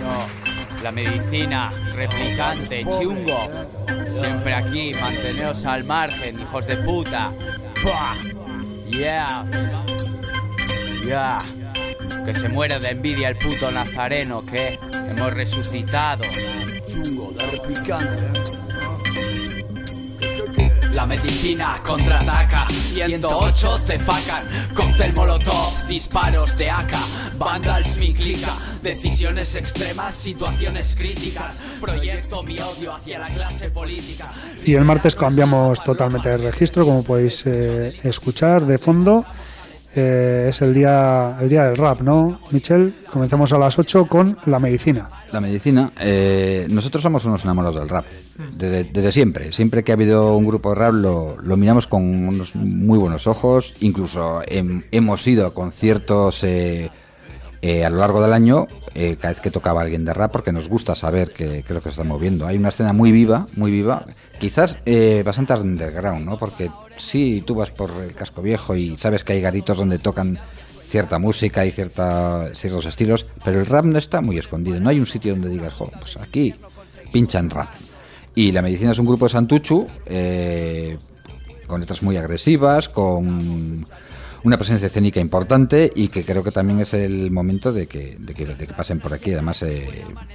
No, la medicina, replicante, chungo. Siempre aquí, manteneos al margen, hijos de puta. Yeah. Yeah. Que se muere de envidia el puto nazareno que hemos resucitado. Chungo de replicante. La medicina contraataca, 108 te facan, cóctel molotov, disparos de AK, vandals mi clica, decisiones extremas, situaciones críticas, proyecto mi odio hacia la clase política. Y el martes cambiamos totalmente de registro, como podéis eh, escuchar de fondo. Eh, es el día, el día del rap, ¿no, Michel? Comenzamos a las 8 con la medicina. La medicina, eh, nosotros somos unos enamorados del rap, desde, desde siempre. Siempre que ha habido un grupo de rap lo, lo miramos con unos muy buenos ojos, incluso hem- hemos ido a conciertos eh, eh, a lo largo del año, eh, cada vez que tocaba alguien de rap, porque nos gusta saber qué es lo que se está moviendo. Hay una escena muy viva, muy viva, quizás eh, bastante underground, ¿no? Porque sí, tú vas por el casco viejo y sabes que hay garitos donde tocan cierta música y cierta, ciertos estilos, pero el rap no está muy escondido. No hay un sitio donde digas, jo, pues aquí pinchan rap. Y la medicina es un grupo de Santuchu, eh, con letras muy agresivas, con una presencia escénica importante y que creo que también es el momento de que, de que, de que pasen por aquí. Además, eh,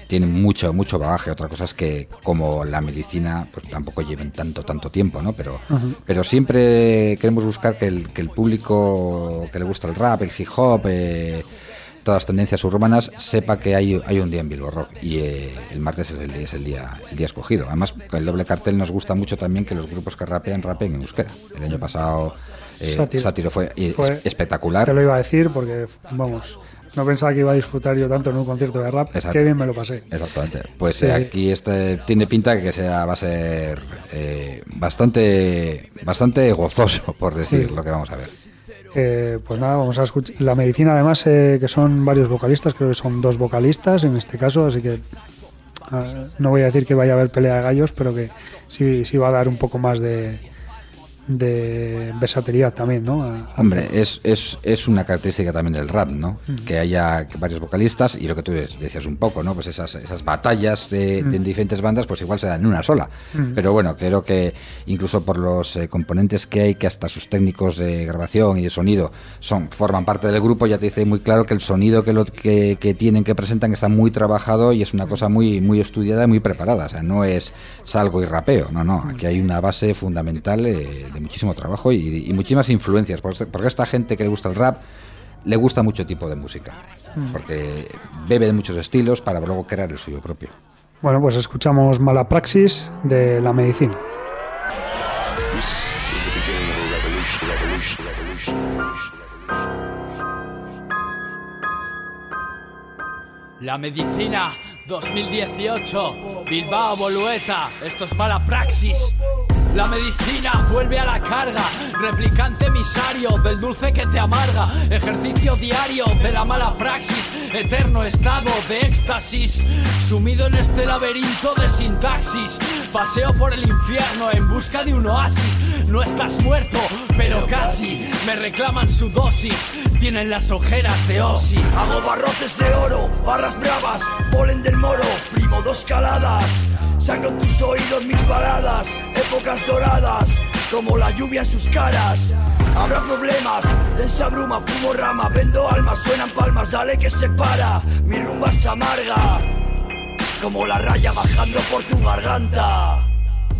tienen mucho, mucho bagaje. Otra cosa es que, como la medicina, pues tampoco lleven tanto, tanto tiempo, ¿no? Pero, pero siempre queremos buscar que el, que el público que le gusta el rap, el hip hop, eh, todas las tendencias urbanas, sepa que hay, hay un día en Bilbo Rock. Y eh, el martes es el, día- es el día el día escogido. Además, el doble cartel nos gusta mucho también que los grupos que rapean, rapen en euskera. El año pasado eh, Sátiro. Sátiro fue, Fue- espectacular. Te lo iba a decir porque, vamos, no pensaba que iba a disfrutar yo tanto en un concierto de rap. Exacto. Qué bien me lo pasé. Exactamente. Pues Sí. eh, aquí este tiene pinta que será, va a ser eh, bastante bastante gozoso, por decir Sí. lo que vamos a ver. Eh, pues nada, vamos a escuchar. La medicina, además, eh, que son varios vocalistas, creo que son dos vocalistas en este caso, así que ah, no voy a decir que vaya a haber pelea de gallos, pero que sí, sí va a dar un poco más de, de versatilidad también, ¿no? A- Hombre, es, es, es una característica también del rap, ¿no? Mm. Que haya varios vocalistas y lo que tú decías un poco, ¿no? Pues esas, esas batallas de, de diferentes bandas, pues igual se dan en una sola. Mm. Pero bueno, creo que incluso por los eh, componentes que hay, que hasta sus técnicos de grabación y de sonido son forman parte del grupo, ya te dice muy claro que el sonido que, lo, que, que tienen, que presentan, está muy trabajado y es una cosa muy, muy estudiada y muy preparada. O sea, no es salgo y rapeo, no, no. Aquí hay una base fundamental eh, de muchísimo trabajo y, y muchísimas influencias. Porque porque a esta gente que le gusta el rap le gusta mucho tipo de música. Mm. Porque bebe de muchos estilos para luego crear el suyo propio. Bueno, pues escuchamos Mala Praxis de la medicina. La medicina 2018, Bilbao Bolueta, esto es mala praxis. La medicina vuelve a la carga, replicante emisario del dulce que te amarga, ejercicio diario de la mala praxis, eterno estado de éxtasis, sumido en este laberinto de sintaxis, paseo por el infierno en busca de un oasis, no estás muerto, pero casi, me reclaman su dosis, tienen las ojeras de Osi. Hago barrotes de oro, barras bravas, polen del moro, primo dos caladas. Sangro tus oídos mis baladas, épocas doradas, como la lluvia en sus caras. Habrá problemas, densa bruma, fumo rama, vendo alma, suena sale que se para, mi rumba se amarga, como la raya bajando por tu garganta.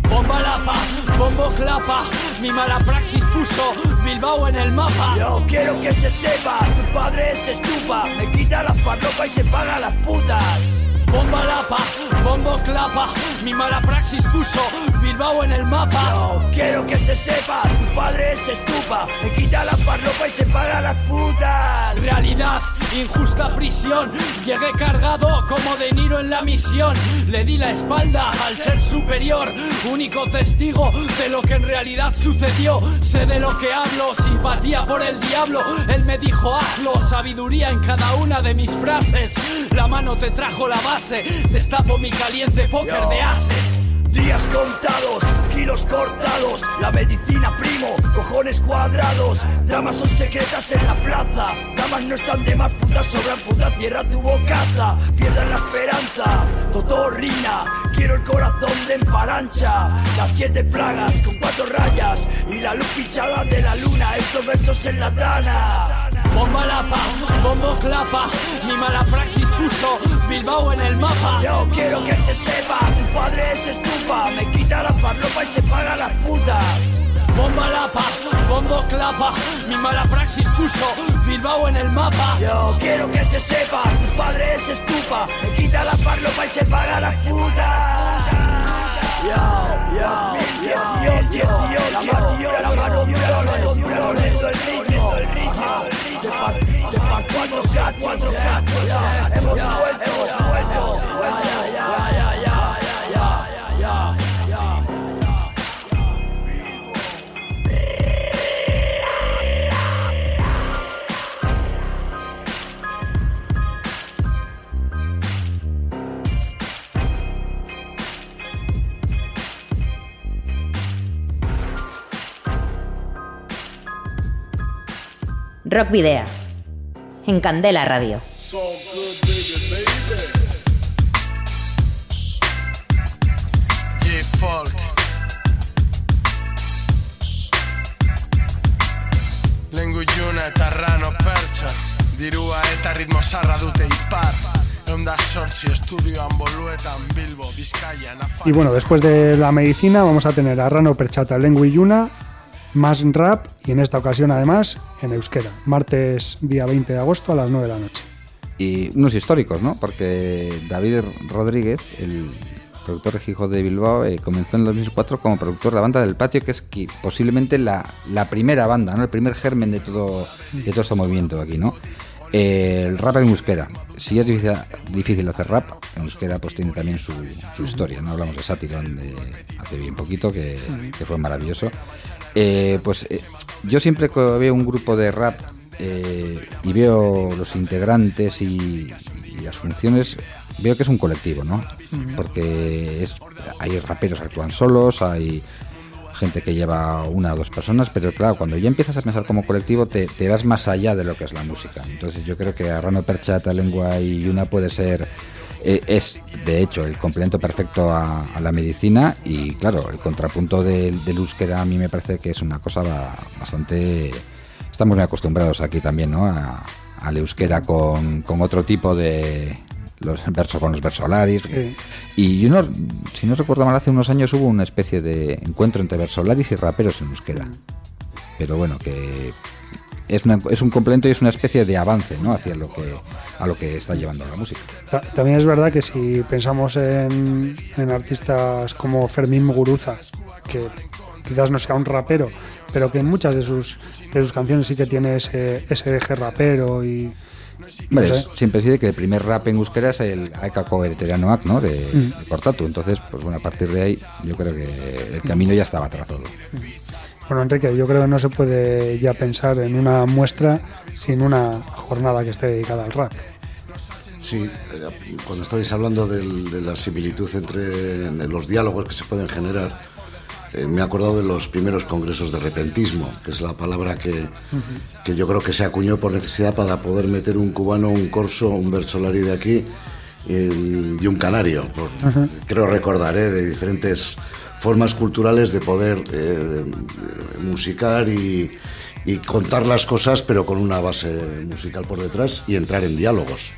Bomba lapa, bombo clapa, mi mala praxis puso Bilbao en el mapa. Yo quiero que se sepa, tu padre es estupa, me quita la farlopa y se paga las putas. Bomba lapa, bombo clapa, mi mala praxis puso Bilbao en el mapa. Quiero que se sepa, tu padre es estupa, me quita la farlopa y se paga las putas. Realidad, injusta prisión. Llegué cargado como de Niro en la misión. Le di la espalda al ser superior, único testigo de lo que en realidad sucedió. Sé de lo que hablo, simpatía por el diablo. Él me dijo hazlo, sabiduría en cada una de mis frases. La mano te trajo la base, destapo mi caliente póker de ases. Días contados, kilos cortados, la medicina primo, cojones cuadrados, dramas son secretas en la plaza, damas no están de más putas, sobran puta tierra tu bocaza, pierdan la esperanza, totorrina, quiero el corazón de emparancha, las siete plagas con cuatro rayas y la luz pinchada de la luna, estos versos en la tana. Bomba lapa, bombo clapa, mi mala praxis puso Bilbao en el mapa. Yo quiero que se sepa, tu padre es estupa, me quita la farlopa y se paga las putas. Bomba lapa, bombo clapa, mi mala praxis puso Bilbao en el mapa. Yo quiero que se sepa, tu padre es estupa, me quita la farlopa y se paga las putas. Yo, yo, 2018, la mano dura, la mano dura, la lento el ritmo, el ritmo. De par, de par, cuatro cachos, cuatro cachos, hemos vuelto, hemos vuelto. Rock Video. En Candela Radio. G-Folk Lengu iluna eta rano pertsa Dirua eta ritmo zarra dute ipar Y bueno, después de la medicina vamos a tener a Rano Perchata, Lengua y Yuna, más rap y en esta ocasión además en euskera. Martes día 20 de agosto a las 9 de la noche. y unos históricos, ¿no? Porque David Rodríguez, el productor regijo de Bilbao, eh, comenzó en el 2004 como productor de la banda del patio, que es que posiblemente la, la primera banda, ¿no? El primer germen de todo, de todo este movimiento aquí, ¿no? Eh, el rap en euskera. Si es difícil, difícil hacer rap, en euskera pues tiene también su, su historia, ¿no? Hablamos de Satirón de hace bien poquito, que, que fue maravilloso. Eh, pues eh, yo siempre que veo un grupo de rap eh, y veo los integrantes y, y las funciones, veo que es un colectivo, ¿no? Porque es- hay raperos que actúan solos, hay gente que lleva una o dos personas, pero claro, cuando ya empiezas a pensar como colectivo te, te vas más allá de lo que es la música. Entonces yo creo que Arrano Perchata, Lengua y Una puede ser, eh, es de hecho el complemento perfecto a, a la medicina y claro, el contrapunto del, del euskera a mí me parece que es una cosa ba- bastante... Estamos muy acostumbrados aquí también, ¿no? A- al euskera con, con otro tipo de... Los versos con los versolaris. Sí. Y uno, si no recuerdo mal, hace unos años hubo una especie de encuentro entre versolaris y raperos en euskera. Pero bueno, que es, una- es un complemento y es una especie de avance, ¿no? Hacia lo que a lo que está llevando la música. Ta- También es verdad que si pensamos en, en artistas como Fermín Muguruza, que quizás no sea un rapero, pero que en muchas de sus, de sus canciones sí que tiene ese, ese deje rapero y... no sé. siempre se dice que el primer rap en euskera es el Aikako Ereterianoak, ¿no? De, Mm. de Cortatu. Entonces, pues bueno, a partir de ahí yo creo que el camino ya estaba trazado. Bueno, Enrique, yo creo que no se puede ya pensar en una muestra sin una jornada que esté dedicada al rap. Sí, eh, cuando estabais hablando del- de la similitud entre los diálogos que se pueden generar, eh, me he acordado de los primeros congresos de repentismo, que es la palabra que, que yo creo que se acuñó por necesidad para poder meter un cubano, un corso, un versolari de aquí eh, y un canario. por-. Creo recordar, eh, de diferentes formas culturales de poder eh, musicar y, y contar las cosas, pero con una base musical por detrás y entrar en diálogos.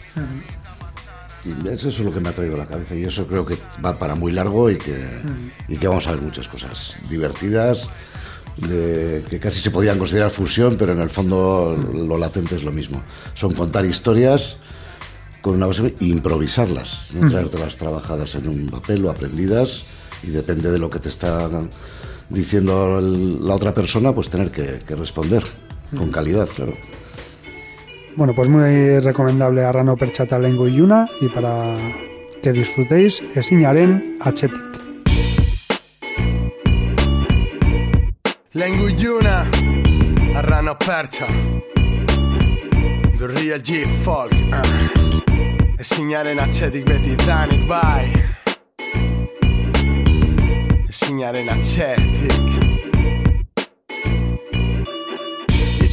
Y eso es lo que me ha traído a la cabeza y eso creo que va para muy largo y que, y que vamos a ver muchas cosas divertidas, de- que casi se podían considerar fusión, pero en el fondo lo latente es lo mismo. Son contar historias con una base e improvisarlas, no traértelas trabajadas en un papel o aprendidas y depende de lo que te está diciendo el- la otra persona, pues tener que, que responder con calidad, claro. Bueno, pues muy recomendable Arrano Perchata Lengo y Yuna y para que disfrutéis Esiñaren Achetik. Lengu Yuna, Arrano Percha The Real G Folk uh. Ezinaren atxetik beti danik bai 신야는 아체틱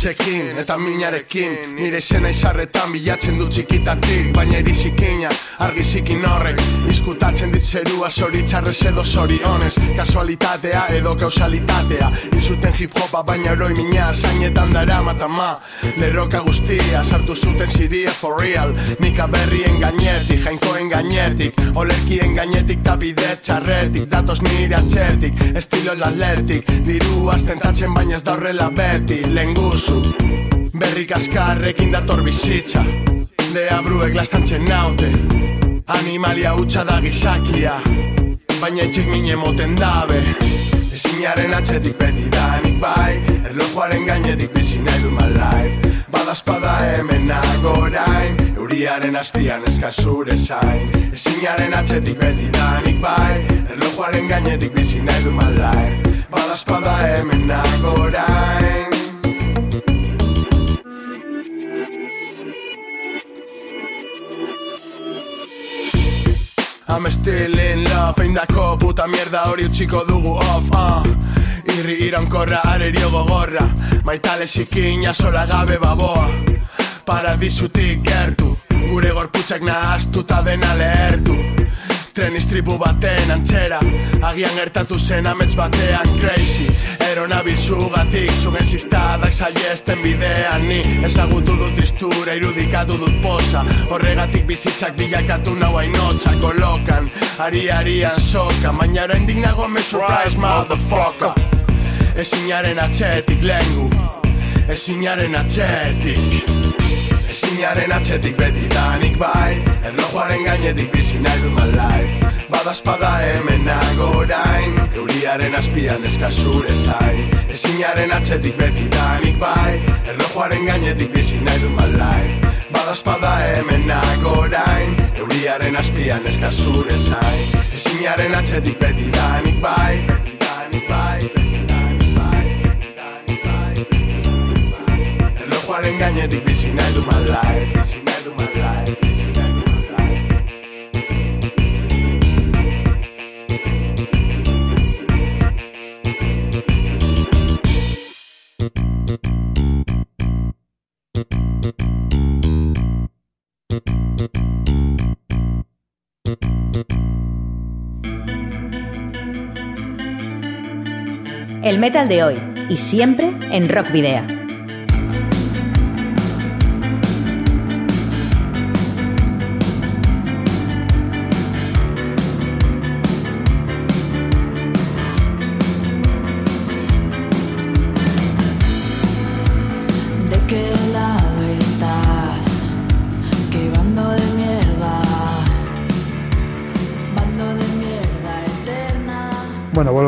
Itxekin eta minarekin. Nire izena izarretan bilatzen du txikitatik Baina irizikina argi zikin horrek. Izkutatzen dit zerua zoritxarrez edo zorionez. Kasualitatea edo kausalitatea. Izuten hip hopa baina oroi mina Zainetan dara matama. Lerroka guztia sartu zuten ziria for real. Nika berrien gainetik, jainkoen gainetik Olerkien gainetik ta bide txarretik. Datoz nire atxetik, estilo atletik. Diru tentatzen baina ez da horrela beti. Lenguzu, berrik askarrekin dator bizitza. Dea bruek lastantzen naute. Animalia hutsa da gizakia. Baina etxik mine moten dabe. Ezinaren atxetik beti danik bai. Erlojuaren gainetik bizi nahi du my life. Badazpada hemen nagorain. Euriaren azpian eskazure zain. Ezinaren atxetik beti danik bai. Erlojuaren gainetik bizi nahi du my life. Badazpada hemen nagorain I'm still in love Eindako puta mierda hori utziko dugu off uh. Irri iraunkorra arerio gogorra. Maitale zikina sola gabe baboa. Paradisutik gertu Gure gorputzak nahaztuta dena lehertu Tren istripu baten antzera. Agian gertatu zen amets batean crazy. Ero nabil zugatik Zugen ziztadak saiesten bidean. Ni ezagutu dut tristura Irudikatu dut posa Horregatik bizitzak bilakatu nau hainotxa Kolokan, ari-arian soka Baina oraindik nago me surprise motherfucker. Ezinaren atxetik lengu Ezinaren atxetik Ezinaren atxetik beti danik bai Erlojuaren gainetik bizi nahi du my life. Badazpada hemen nago orain Euriaren azpian eskazure zain. Ezinaren atxetik beti danik bai Erlojuaren gainetik bizi nahi du my life. Badazpada hemen nago orain Euriaren azpian eskazure zain. Ezinaren atxetik beti danik bai Beti danik bai Erlojuaren gainetik bizi nahi du my life nahi du my life Bizi nahi du my life El metal de hoy y siempre en Rock Video.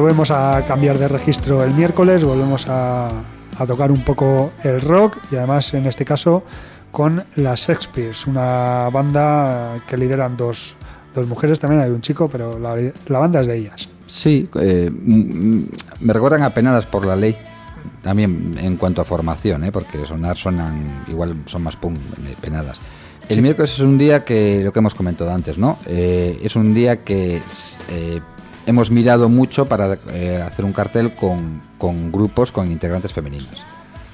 Volvemos a cambiar de registro el miércoles, volvemos a, a tocar un poco el rock y además en este caso con las Shakespeares, una banda que lideran dos, dos mujeres, también hay un chico, pero la, la banda es de ellas. Sí, eh, me recuerdan apenadas por la ley. También en cuanto a formación, ¿eh? porque sonar suenan igual son más pum, eh, penadas. El miércoles es un día que, lo que hemos comentado antes, ¿no? Eh, es un día que eh, hemos mirado mucho para eh, hacer un cartel con, con grupos con integrantes femeninas.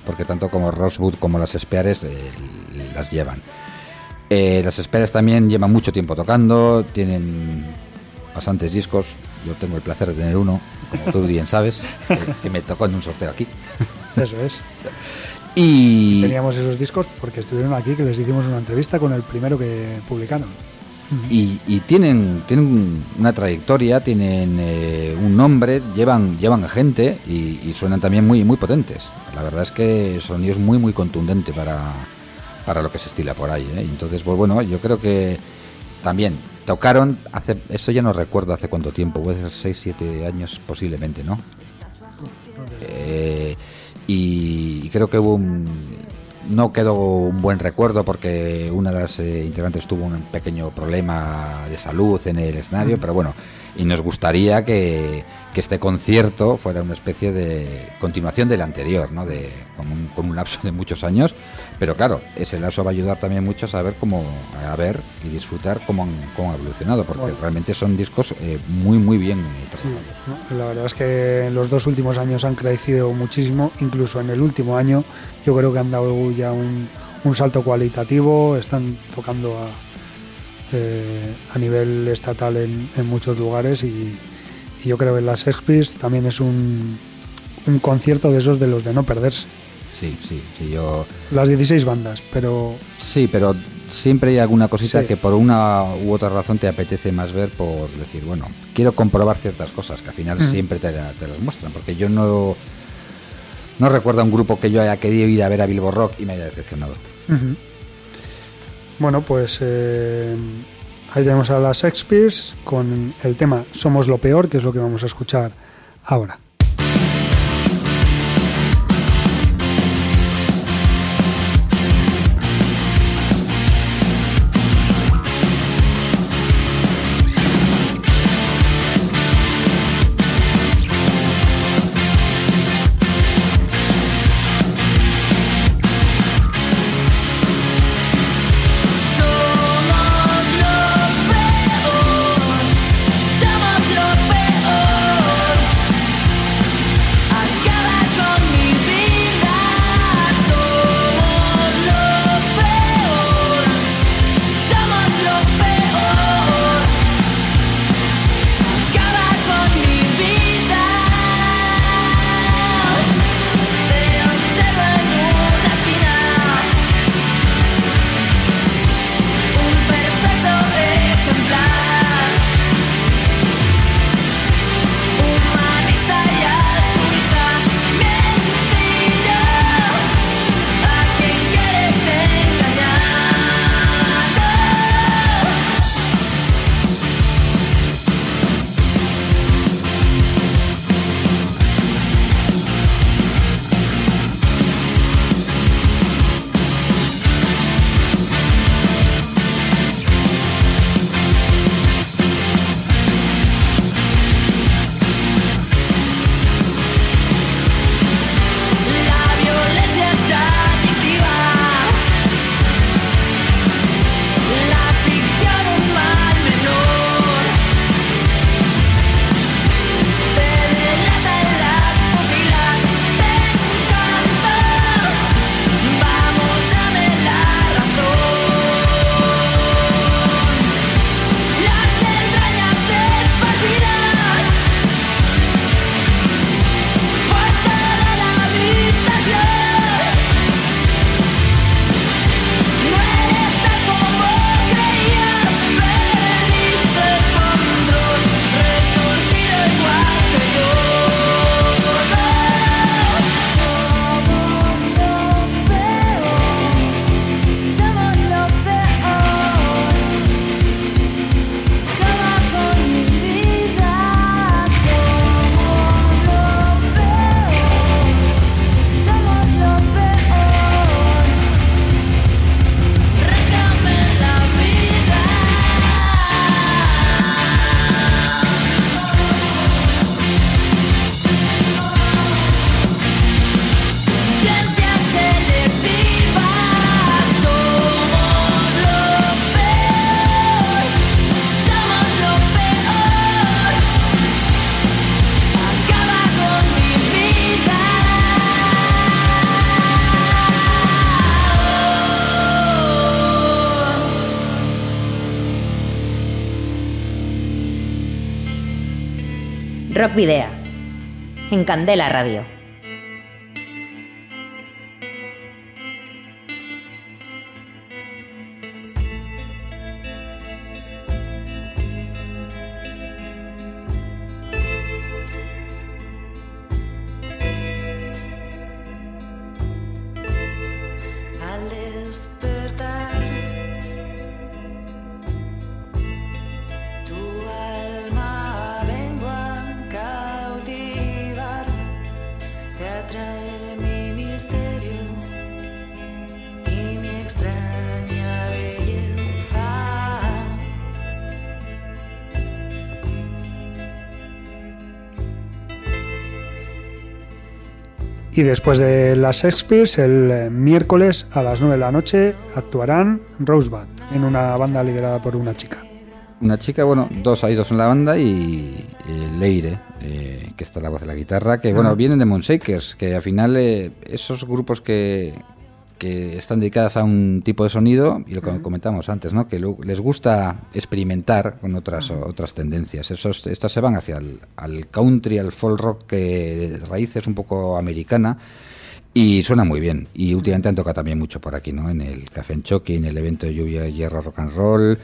Porque tanto como Rosewood como las Speares eh, las llevan. Eh, las Speares también llevan mucho tiempo tocando, tienen bastantes discos. Yo tengo el placer de tener uno, como tú bien sabes, que, que me tocó en un sorteo aquí. Eso es. Y Teníamos esos discos porque estuvieron aquí, que les hicimos una entrevista con el primero que publicaron. Y, y tienen, tienen una trayectoria, tienen eh, un nombre, llevan, llevan a gente y, y suenan también muy, muy potentes. La verdad es que sonido es muy, muy contundente para, para lo que se estila por ahí. ¿eh? Y Entonces, pues bueno, yo creo que también tocaron hace, eso ya no recuerdo hace cuánto tiempo, puede ser 6, 7 años posiblemente, ¿no? Eh, y creo que hubo un, no quedó un buen recuerdo porque una de las eh, integrantes tuvo un pequeño problema de salud en el escenario, pero bueno, y nos gustaría que, que este concierto fuera una especie de continuación del anterior, ¿no? De, con, un, con un lapso de muchos años, pero claro, ese lapso va a ayudar también mucho a saber cómo, a ver y disfrutar cómo han, cómo ha evolucionado, porque Bueno. realmente son discos eh, muy, muy bien eh, Sí, trabajados. La verdad es que en los dos últimos años han crecido muchísimo, incluso en el último año yo creo que han dado ya un, un salto cualitativo, están tocando a, eh, a nivel estatal en, en muchos lugares y, y yo creo que las Expis también es un, un concierto de esos de los de no perderse. Sí, sí, sí, yo... Las 16 bandas, pero Sí, pero siempre hay alguna cosita Sí. que por una u otra razón te apetece más ver por decir, bueno, quiero comprobar ciertas cosas que al final siempre te, la- te las muestran, porque yo no no recuerdo a un grupo que yo haya querido ir a ver a Bilbo Rock y me haya decepcionado. Ujú. Bueno, pues eh, ahí tenemos a las Shakespeares con el tema Somos lo peor, que es lo que vamos a escuchar ahora. Video. En Candela Radio. Y después de las Shakespeares, el eh, miércoles a las 9 de la noche actuarán Rosebud en una banda liderada por una chica. Una chica, bueno, dos hay dos en la banda y eh, Leire, eh, que está la voz de la guitarra, que bueno, vienen de Moonshakers, que al final eh, esos grupos que, que están dedicados a un tipo de sonido, y lo que comentamos antes, ¿no? que les gusta experimentar con otras, otras tendencias. Esos, estas se van hacia el al country, al folk rock, que de raíces un poco americana. Y suena muy bien. Y últimamente han tocado también mucho por aquí, ¿no? En el Café en Choque, en el evento de Lluvia y Hierro Rock and Roll.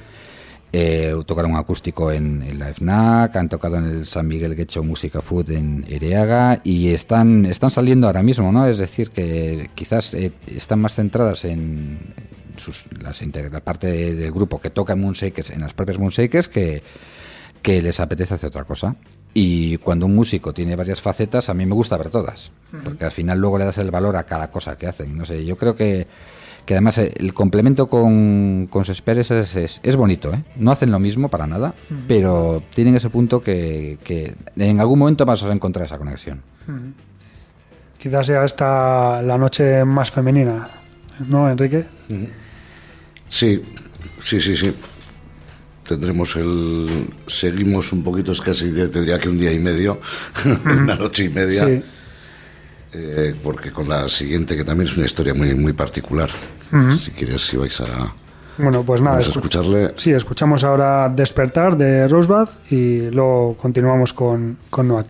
Eh, tocaron un acústico en, en la FNAC, han tocado en el San Miguel Guecho Música Food en Ereaga y están, están saliendo ahora mismo, ¿no? Es decir, que quizás eh, están más centradas en sus, las, la parte de- del grupo que toca en Moonshakers, en las propias Moonshakers, que, que les apetece hacer otra cosa. Y cuando un músico tiene varias facetas, a mí me gusta ver todas, porque al final luego le das el valor a cada cosa que hacen. No sé, yo creo que, que además eh, el complemento con, con Suspers es, es, es bonito, ¿eh? No hacen lo mismo para nada, pero tienen ese punto que, que en algún momento vas a encontrar esa conexión. Quizás sea esta la noche más femenina, ¿no, Enrique? Sí, sí, sí, sí. Tendremos el. Seguimos un poquito, es casi tendría que un día y medio, una noche y media. Sí. Eh, porque con la siguiente, que también es una historia muy, muy particular. Si quieres, si vais a. Bueno, pues nada. Vamos a escu- escucharle. Sí, escuchamos ahora Despertar de Rosebud y luego continuamos con, con Noah.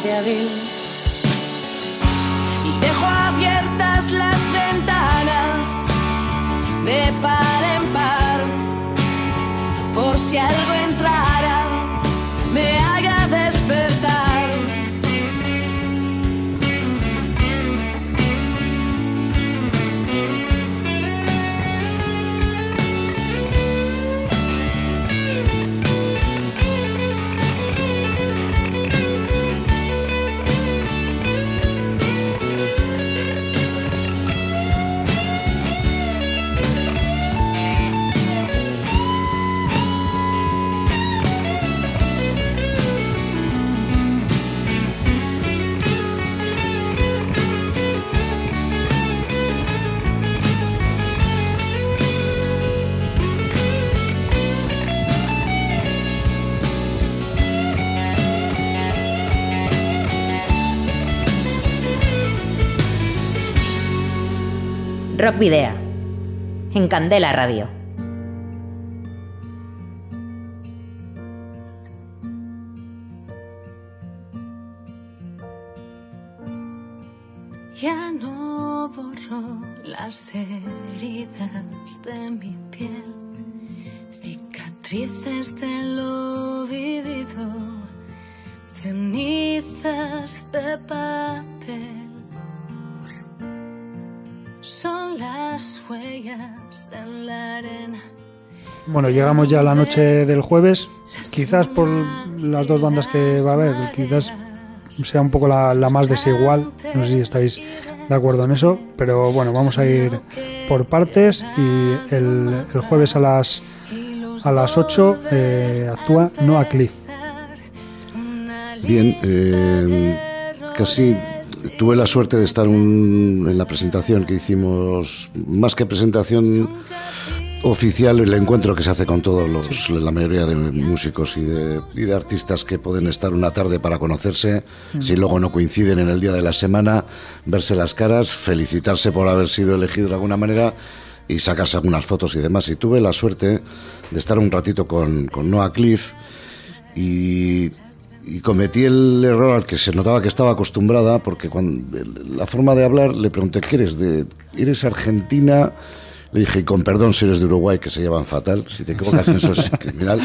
De abril. Video. En Candela Radio. Bueno, llegamos ya a la noche del jueves. Quizás por las dos bandas que va a haber, quizás sea un poco la, la más desigual. No sé si estáis de acuerdo en eso, pero bueno, vamos a ir por partes y el, el jueves a las a las 8 eh, actúa Noah Cliff. Bien, eh, casi tuve la suerte de estar un- en la presentación que hicimos, más que presentación oficial, el encuentro que se hace con todos los, la mayoría de músicos y de, y de artistas que pueden estar una tarde para conocerse, Mm. si luego no coinciden en el día de la semana, verse las caras, felicitarse por haber sido elegido de alguna manera y sacarse algunas fotos y demás. Y tuve la suerte de estar un ratito con, con Noah Cliff y, y cometí el error al que se notaba que estaba acostumbrada porque cuando la forma de hablar le pregunté ¿qué eres de eres argentina? Le dije y con perdón si eres de Uruguay que se llevan fatal si te equivocas en eso es criminal.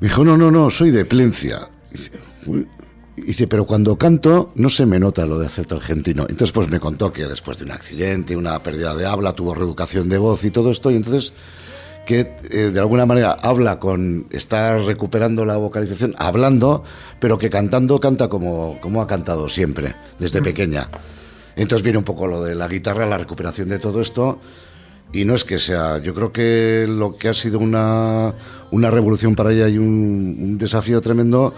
Me dijo no no no soy de Plencia. Dice, "Uy". Dice, pero cuando canto no se me nota lo de acento argentino. Entonces, pues me contó que después de un accidente, una pérdida de habla, tuvo reeducación de voz y todo esto. Y entonces, que eh, de alguna manera habla con. está recuperando la vocalización, hablando, pero que cantando canta como, como ha cantado siempre, desde pequeña. Entonces viene un poco lo de la guitarra, la recuperación de todo esto. Y no es que sea, yo creo que lo que ha sido una, una revolución para ella y un, desafío tremendo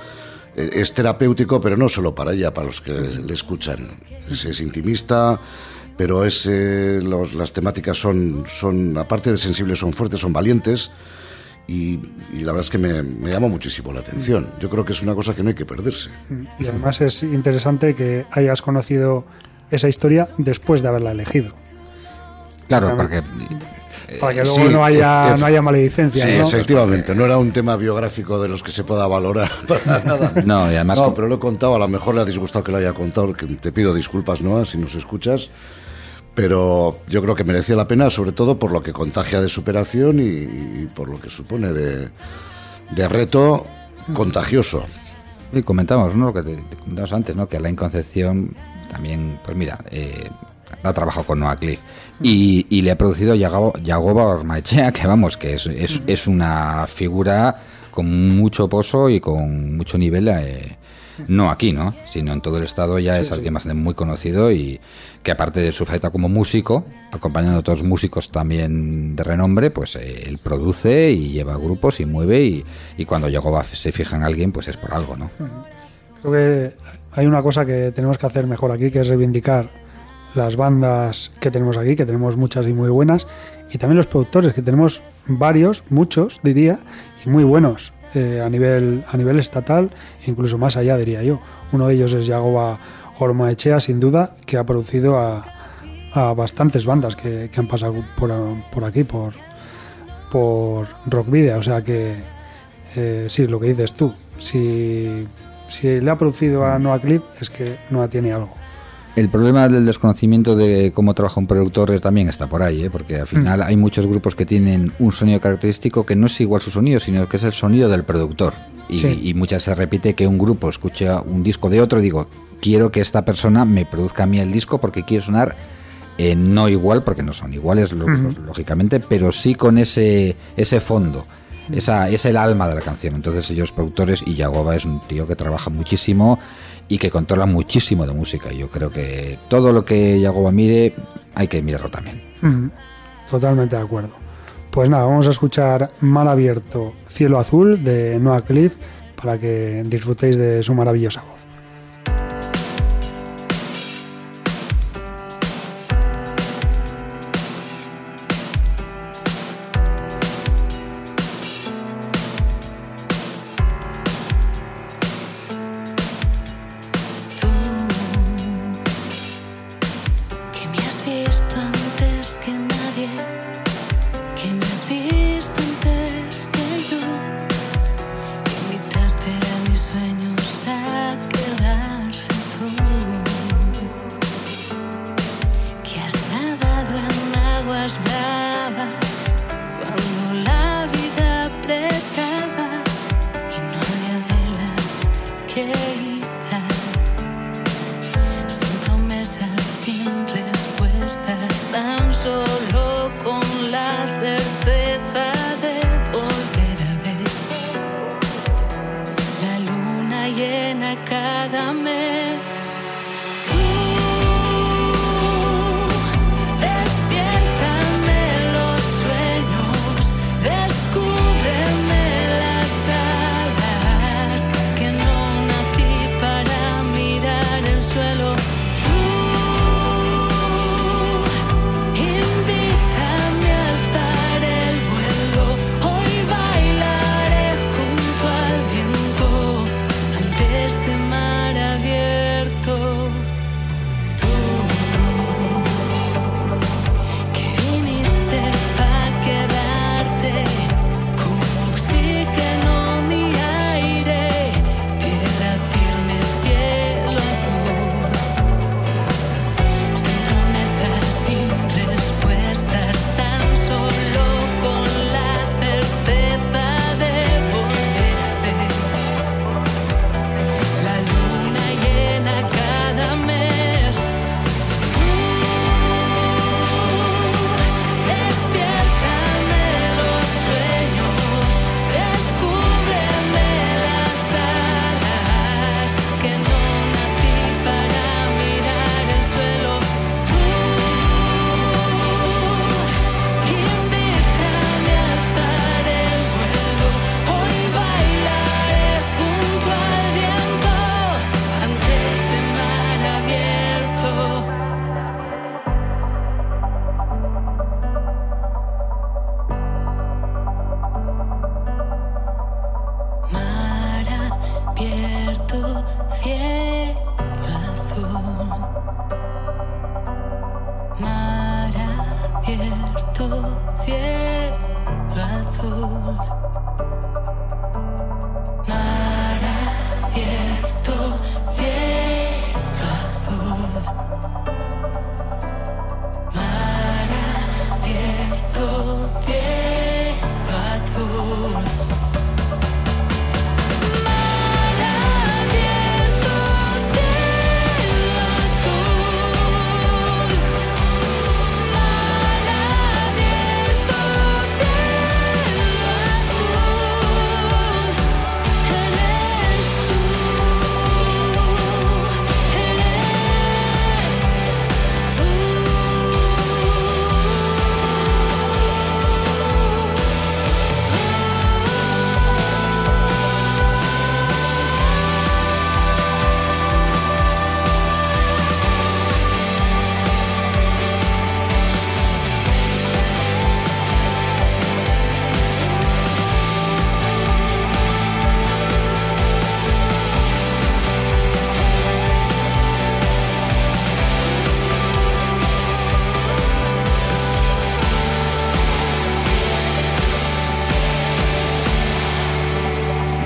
eh, es terapéutico, pero no solo para ella, para los que le escuchan. Es, es intimista, pero es, eh, los- las temáticas son, son, aparte de sensibles, son fuertes, son valientes. Y, la verdad es que me llama muchísimo la atención. Yo creo que es una cosa que no hay que perderse. Y además es interesante que hayas conocido esa historia después de haberla elegido. Claro, porque Para que luego Sí, no haya, ef- no haya maledicencia. Sí, ¿no? efectivamente. No era un tema biográfico de los que se pueda valorar para nada. No, y además No, pero lo he contado. A lo mejor le ha disgustado que lo haya contado. Que te pido disculpas, Noah, si nos escuchas. Pero yo creo que merecía la pena, sobre todo por lo que contagia de superación y, y por lo que supone de, de reto contagioso. Y comentamos, ¿no? Lo que te, te comentabas antes, ¿no? Que Alain Concepción también, pues mira, eh, ha trabajado con Noah Cliff y, y le ha producido Yago- Yagoba Ormaechea, que vamos, que es, es, es una figura con mucho pozo y con mucho nivel, eh, no aquí, ¿no? Sino en todo el estado ya Sí, es sí. alguien más muy conocido y que aparte de su faceta como músico, acompañando a otros músicos también de renombre, pues eh, él produce y lleva grupos y mueve y, y cuando Yagoba se fija en alguien, pues es por algo, ¿no? Creo que hay una cosa que tenemos que hacer mejor aquí, que es reivindicar las bandas que tenemos aquí, que tenemos muchas y muy buenas, y también los productores, que tenemos varios, muchos diría, y muy buenos eh, a, nivel, a nivel estatal, incluso más allá diría yo. Uno de ellos es Yagoba Ormaechea, sin duda, que ha producido a, a bastantes bandas que, que han pasado por, por aquí, por, por Rock Video, o sea que eh, sí, lo que dices tú, si, si le ha producido a Noah Cliff es que Noah tiene algo. El problema del desconocimiento de cómo trabaja un productor también está por ahí, ¿eh? porque al final hay muchos grupos que tienen un sonido característico que no es igual su sonido, sino que es el sonido del productor. Y, Sí. y muchas se repite que un grupo escucha un disco de otro y digo, quiero que esta persona me produzca a mí el disco porque quiere sonar eh, no igual, porque no son iguales, lógicamente, pero sí con ese, ese fondo. Esa, es el alma de la canción. Entonces ellos productores y Yagoba es un tío que trabaja muchísimo y que controla muchísimo de música. Yo creo que todo lo que Yagoba mire hay que mirarlo también. Totalmente de acuerdo. Pues nada, vamos a escuchar Mal Abierto, Cielo Azul de Noah Cliff para que disfrutéis de su maravillosa voz.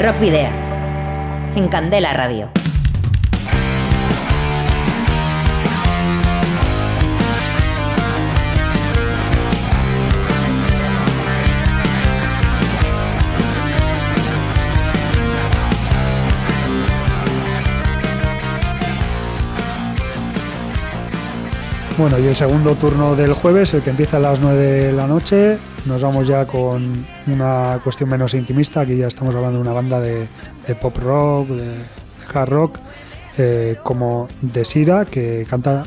Rock Video. En Candela Radio. Bueno, y el segundo turno del jueves, el que empieza a las 9 de la noche, nos vamos ya con una cuestión menos intimista. Aquí ya estamos hablando de una banda de, de pop rock, de, de hard rock, eh, como Desira, que canta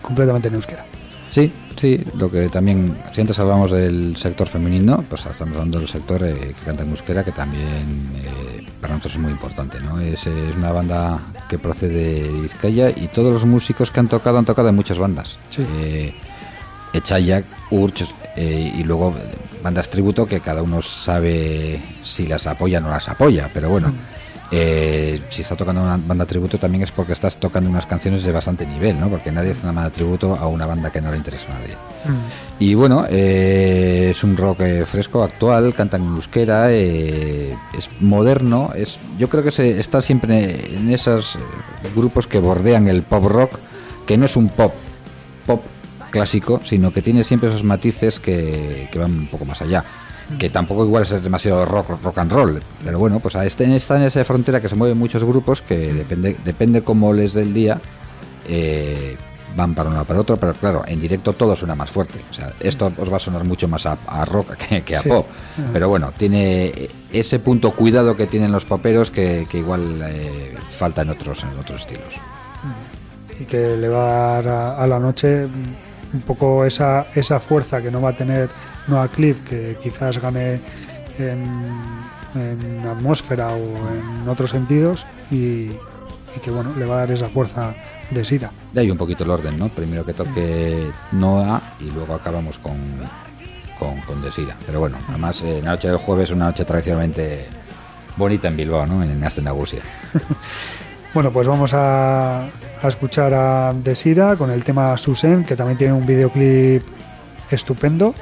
completamente en euskera. Sí, sí, lo que también, si antes hablamos del sector femenino, pues estamos hablando del sector eh, que canta en euskera, que también eh, para nosotros es muy importante, ¿no? Es, es una banda que procede de Vizcaya y todos los músicos que han tocado han tocado en muchas bandas. Sí. Echayak, Urch eh, y luego bandas tributo que cada uno sabe si las apoya o no las apoya, pero bueno. eh, si está tocando una banda tributo también es porque estás tocando unas canciones de bastante nivel, ¿no? Porque nadie hace una banda tributo a una banda que no le interesa a nadie. Y bueno, eh, es un rock fresco, actual, canta en euskera, eh, es moderno, es, yo creo que se está siempre en esos grupos que bordean el pop rock, que no es un pop, pop clásico, sino que tiene siempre esos matices que, que van un poco más allá. Que tampoco igual es demasiado rock, rock and roll, pero bueno, pues a este, está en esa frontera que se mueven muchos grupos que depende, depende cómo les dé el día, eh, van para uno para otro, pero claro, en directo todo suena más fuerte. O sea, esto os va a sonar mucho más a, a rock que, que a Sí. pop. Ajá. Pero bueno, tiene ese punto cuidado que tienen los poperos que, que igual eh, falta en otros, en otros estilos. y que le va a dar a, a la noche un poco esa, esa fuerza que no va a tener Noah Cliff, que quizás gane en, en atmósfera o en otros sentidos, y, y que bueno, le va a dar esa fuerza de Sira. De ahí un poquito el orden, ¿no? Primero que toque Noah y luego acabamos con, con, con Desira. Pero bueno, además eh, la noche del jueves es una noche tradicionalmente bonita en Bilbao, ¿no? En Astenagusia. Bueno, pues vamos a, a escuchar a Desira con el tema Susen, que también tiene un videoclip estupendo.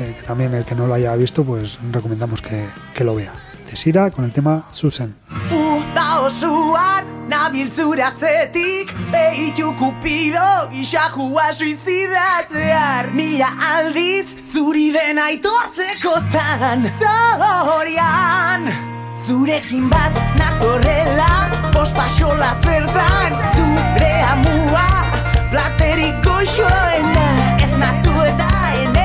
eh, que también el que no lo haya visto, pues recomendamos que, que lo vea. Desira con el tema Susen. Zurekin bat natorrela Pospaxola zertan, zure amua Platerik goxoena, esnatu eta ene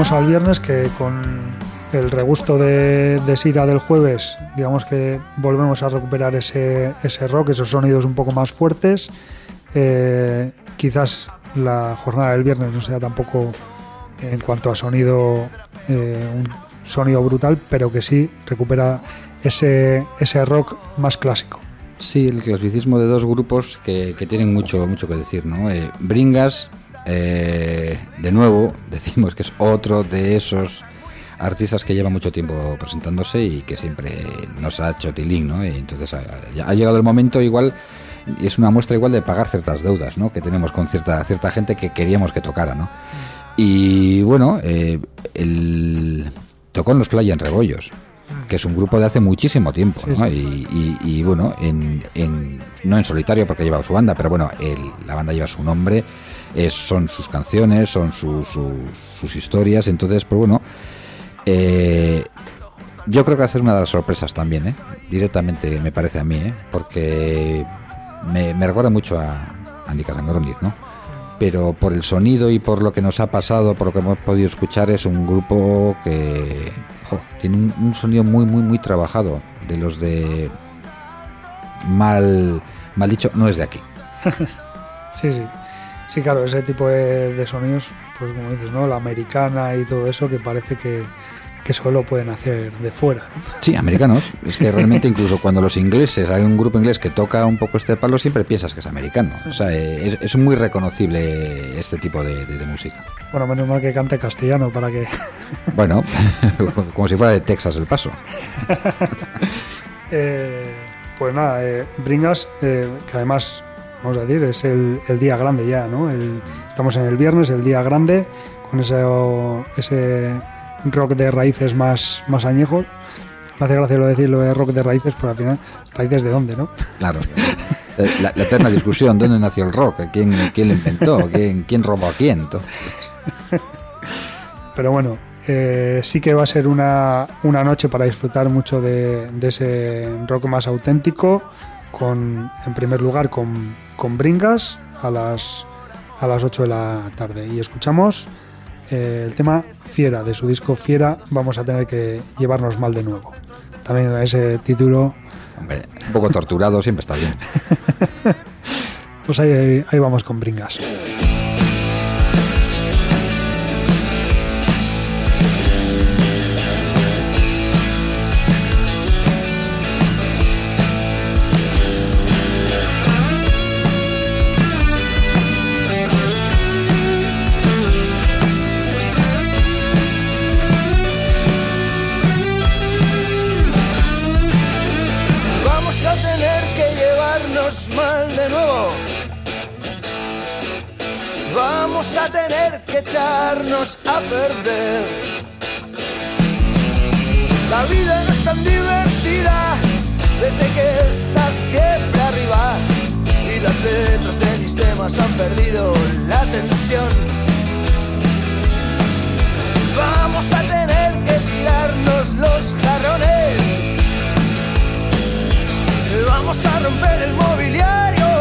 Al viernes que con el regusto de, de Sira del jueves, digamos que volvemos a recuperar ese, ese rock, esos sonidos un poco más fuertes. Eh, quizás la jornada del viernes no sea tampoco en cuanto a sonido eh, un sonido brutal, pero que sí recupera ese, ese rock más clásico. Sí, el clasicismo de dos grupos que, que tienen mucho, mucho que decir, ¿no? Eh, Bringas, eh, de nuevo, decimos que es otro de esos artistas que lleva mucho tiempo presentándose y que siempre nos ha hecho tilín, ¿no? Y entonces ha, ya ha llegado el momento igual y es una muestra igual de pagar ciertas deudas, ¿no? Que tenemos con cierta cierta gente que queríamos que tocara, ¿no? Y bueno, eh, el, tocó en los Playa en Rebollos, que es un grupo de hace muchísimo tiempo, ¿no? Y, y- y, bueno, en, en- no en solitario porque lleva su banda, pero bueno, el- la banda lleva su nombre, es- son sus canciones, son sus- sus- sus historias, entonces, pues bueno, eh, yo creo que va a ser una de las sorpresas también, ¿eh? directamente me parece a mí, ¿eh? porque me, me recuerda mucho a Andy Catangroniz, ¿no? Pero por el sonido y por lo que nos ha pasado, por lo que hemos podido escuchar, es un grupo que tiene un, un sonido muy, muy, muy trabajado, de los de mal, mal dicho, no es de aquí. Sí, sí. Sí, claro, ese tipo de, de sonidos, pues como dices, ¿no? La americana y todo eso que parece que, que solo pueden hacer de fuera. ¿no? Sí, americanos. Es que realmente incluso cuando los ingleses, hay un grupo inglés que toca un poco este palo, siempre piensas que es americano. O sea, eh, es, es muy reconocible este tipo de, de- de música. Bueno, menos mal que cante castellano para que... Bueno, como si fuera de Texas el paso. Eh, pues nada, eh, Bringas, eh, que además, vamos a decir, es el, el día grande ya, ¿no? El- estamos en el viernes, el día grande, con ese, ese rock de raíces más, más añejo. Me hace gracia lo de decir lo de rock de raíces, pero al final, ¿raíces de dónde, no? Claro. La, la eterna discusión, ¿dónde nació el rock? ¿Quién, quién lo inventó? ¿Quién, quién robó a quién? Entonces, Pero bueno, eh, sí que va a ser una, una noche para disfrutar mucho de, de ese rock más auténtico, con, en primer lugar con, con Bringas a las, a las 8 de la tarde. Y escuchamos eh, el tema Fiera, de su disco Fiera, vamos a tener que llevarnos mal de nuevo. También ese título, hombre, un poco torturado siempre está bien. pues ahí, ahí vamos con Bringas. Vamos a tener que echarnos a perder. La vida no es tan divertida desde que estás siempre arriba. Y las letras de mis temas han perdido la tensión. Vamos a tener que tirarnos los jarrones. Vamos a romper el mobiliario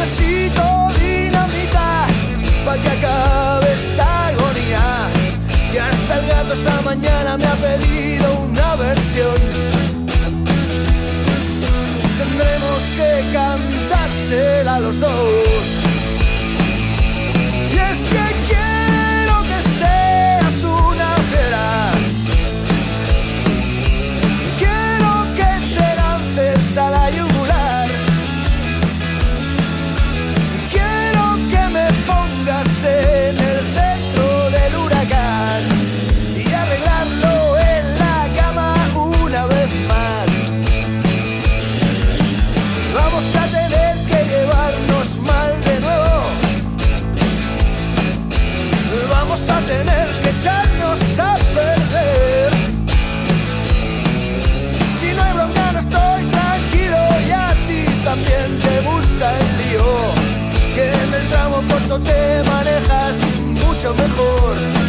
Necesito dinamita para que acabe esta agonía. Y hasta el gato esta mañana me ha pedido una versión. Tendremos que cantársela los dos. Y es que quiero say. Te manejas mucho mejor.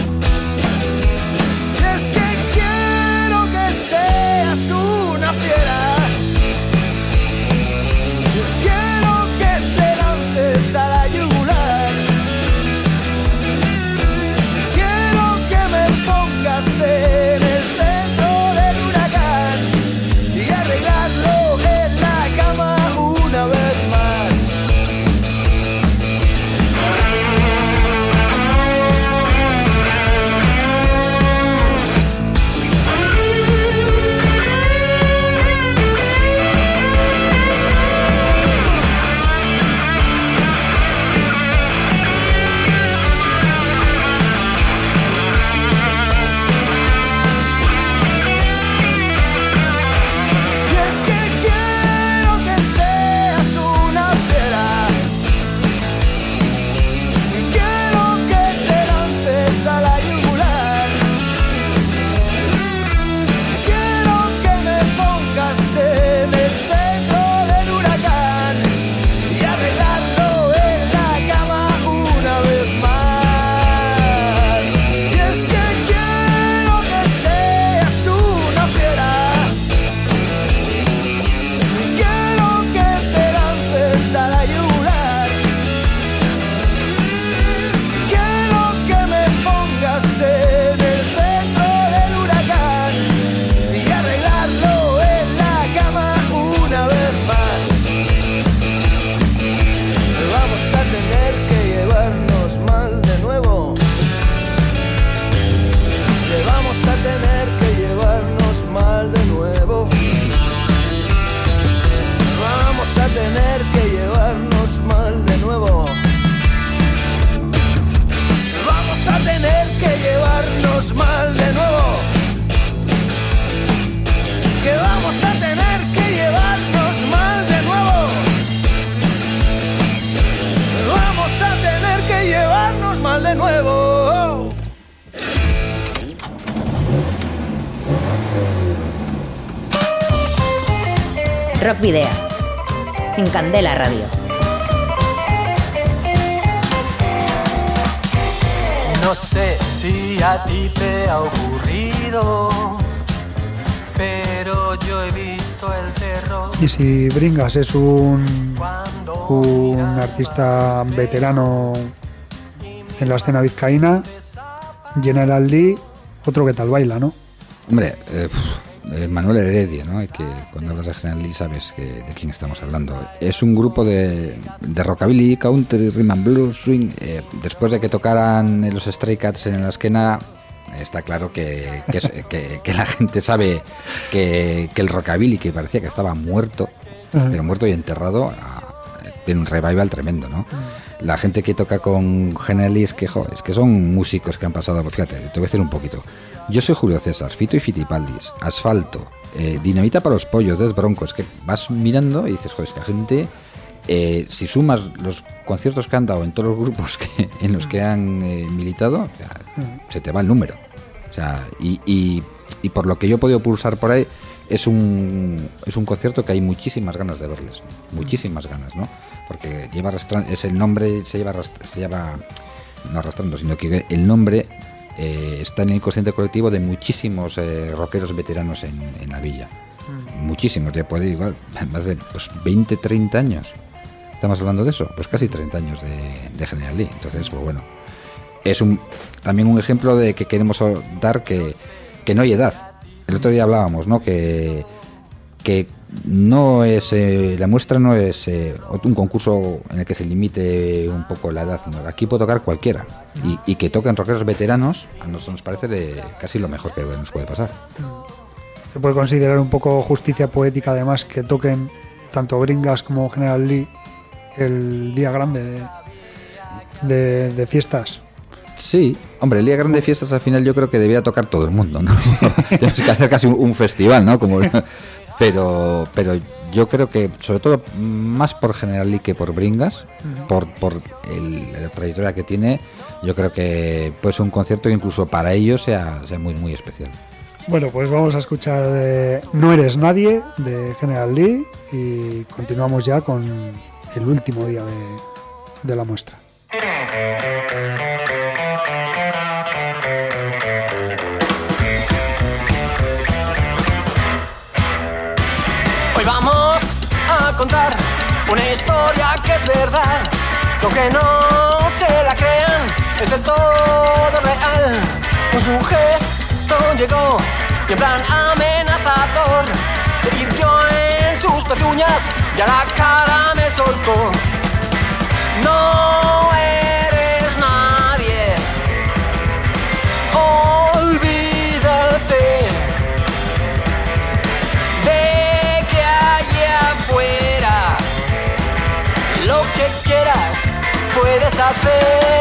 Es un, un artista veterano en la escena vizcaína, General Lee, otro que tal baila, ¿no? Hombre, eh, eh, Manuel Heredia, ¿no? Que cuando hablas de General Lee sabes que, de quién estamos hablando. Es un grupo de, de rockabilly, country, rhythm and blues, swing. eh, después de que tocaran los Stray Cats en la esquena, está claro que, que la gente sabe que el rockabilly, que parecía que estaba muerto, Pero muerto y enterrado, tiene un revival tremendo, ¿no? La gente que toca con es que, jo, es que son músicos que han pasado, pues fíjate, te voy a decir un poquito. Yo soy Julio César, Fito y Fitipaldis, Asfalto, eh, Dinamita para los pollos, Des Broncos, que vas mirando y dices, joder, esta gente, eh, si sumas los conciertos que han dado en todos los grupos que, en los que han eh, militado, o sea, se te va el número. O sea, y, y- y por lo que yo he podido pulsar por ahí, es un, es un concierto que hay muchísimas ganas de verles. Muchísimas ganas, ¿no? Porque lleva arrastrando, es el nombre, se lleva, se lleva no arrastrando, sino que el nombre eh, está en el inconsciente colectivo de muchísimos eh, rockeros veteranos en, en la villa. Muchísimos, ya puede igual, más de pues, 20, 30 años. ¿Estamos hablando de eso? Pues casi 30 años de, de General Lee. Entonces, pues bueno, es un, también un ejemplo de que queremos dar que, que no hay edad. El otro día hablábamos, ¿no? Que, que no es eh, la muestra no es eh, un concurso en el que se limite un poco la edad. Aquí puede tocar cualquiera. Y, que toquen rockeros veteranos, a nosotros nos parece casi lo mejor que nos puede pasar. Se puede considerar un poco justicia poética, además, que toquen tanto Bringas como General Lee el día grande de, de- de fiestas. Sí, hombre, el día grande de fiestas al final yo creo que debería tocar todo el mundo, ¿no? Tenemos que hacer casi un, un festival, ¿no? Como, pero, pero yo creo que, sobre todo, más por General Lee que por Bringas, por, por el- la trayectoria que tiene, yo creo que puede ser un concierto que incluso para ellos sea, sea muy, muy especial. Bueno, pues vamos a escuchar eh, No eres nadie de General Lee y continuamos ya con el último día de, de la muestra. Lo que no se la crean es de todo real. Un sujeto llegó y en plan amenazador se irguió en sus pezuñas y a la cara me soltó. No eres puedes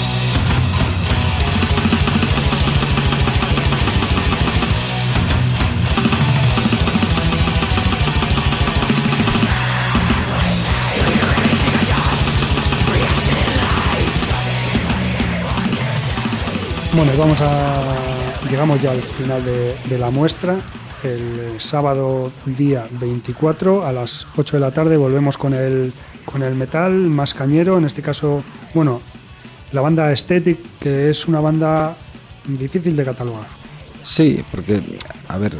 Bueno, vamos a. Llegamos ya al final de, de la muestra. El sábado día 24 a las 8 de la tarde volvemos con el, con el metal más cañero. En este caso, bueno, la banda Aesthetic, que es una banda difícil de catalogar. Sí, porque, a ver,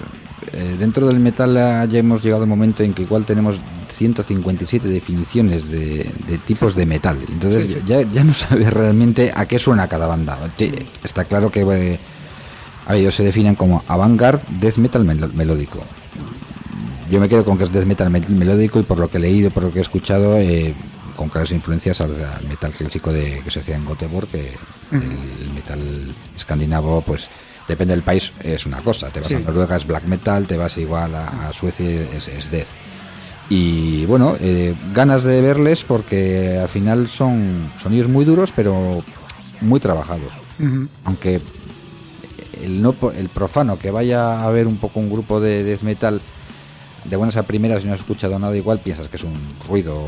eh, dentro del metal ya hemos llegado al momento en que igual tenemos 157 definiciones de, de tipos de metal. Entonces Sí, sí. Ya, ya no sabes realmente a qué suena cada banda. Está claro que eh, a ellos se definen como avant-garde death metal melódico. Yo me quedo con que es death metal mel- melódico y por lo que he leído, por lo que he escuchado, eh, con claras influencias al, al metal clásico de, que se hacía en Göteborg, que el metal escandinavo, pues depende del país, es una cosa. Te vas Sí. a Noruega, es black metal, te vas igual a, a Suecia, es, es death. Y bueno, eh, ganas de verles porque al final son sonidos muy duros, pero muy trabajados. Aunque el, no, el profano que vaya a ver un poco un grupo de death metal de buenas a primeras y no has escuchado nada igual, piensas que es un ruido,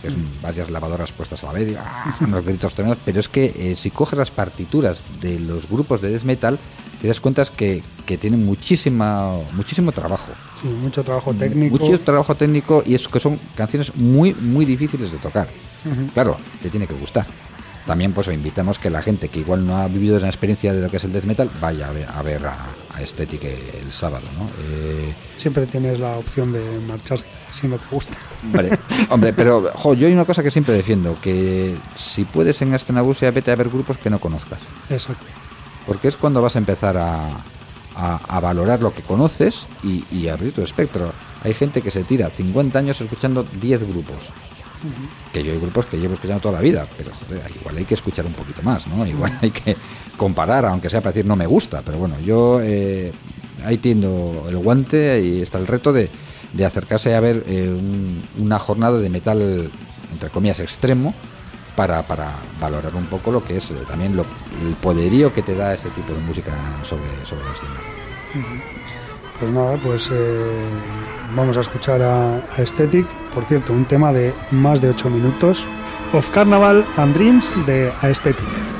que es un- varias lavadoras puestas a la vez, y, ¡ah! unos gritos tremendos, pero es que eh, si coges las partituras de los grupos de death metal, te das cuenta que, que tienen muchísima, muchísimo trabajo. Sí, mucho trabajo técnico. Mucho trabajo técnico y es que son canciones muy, muy difíciles de tocar. Claro, te tiene que gustar. También pues invitamos que la gente que igual no ha vivido la experiencia de lo que es el death metal vaya a ver a, ver a, a Aesthetic el sábado, ¿no? Eh, Siempre tienes la opción de marcharte si no te gusta. Hombre, hombre, pero jo, yo hay una cosa que siempre defiendo, que si puedes en Astenagusia vete a ver grupos que no conozcas. Exacto. Porque es cuando vas a empezar a, a- a valorar lo que conoces y, y abrir tu espectro. Hay gente que se tira 50 años escuchando 10 grupos. Que yo hay grupos que llevo escuchando toda la vida, pero igual hay que escuchar un poquito más, ¿no? Igual hay que comparar, aunque sea para decir no me gusta. Pero bueno, yo eh, ahí tiendo el guante y está el reto de, de acercarse a ver eh, un- una jornada de metal, entre comillas, extremo, para, para valorar un poco lo que es eh, también lo, el poderío que te da este tipo de música sobre, sobre la escena. Pues nada, pues eh, vamos a escuchar a, Aesthetic. Por cierto, un tema de más de 8 minutos. Of Carnival and Dreams de Aesthetic.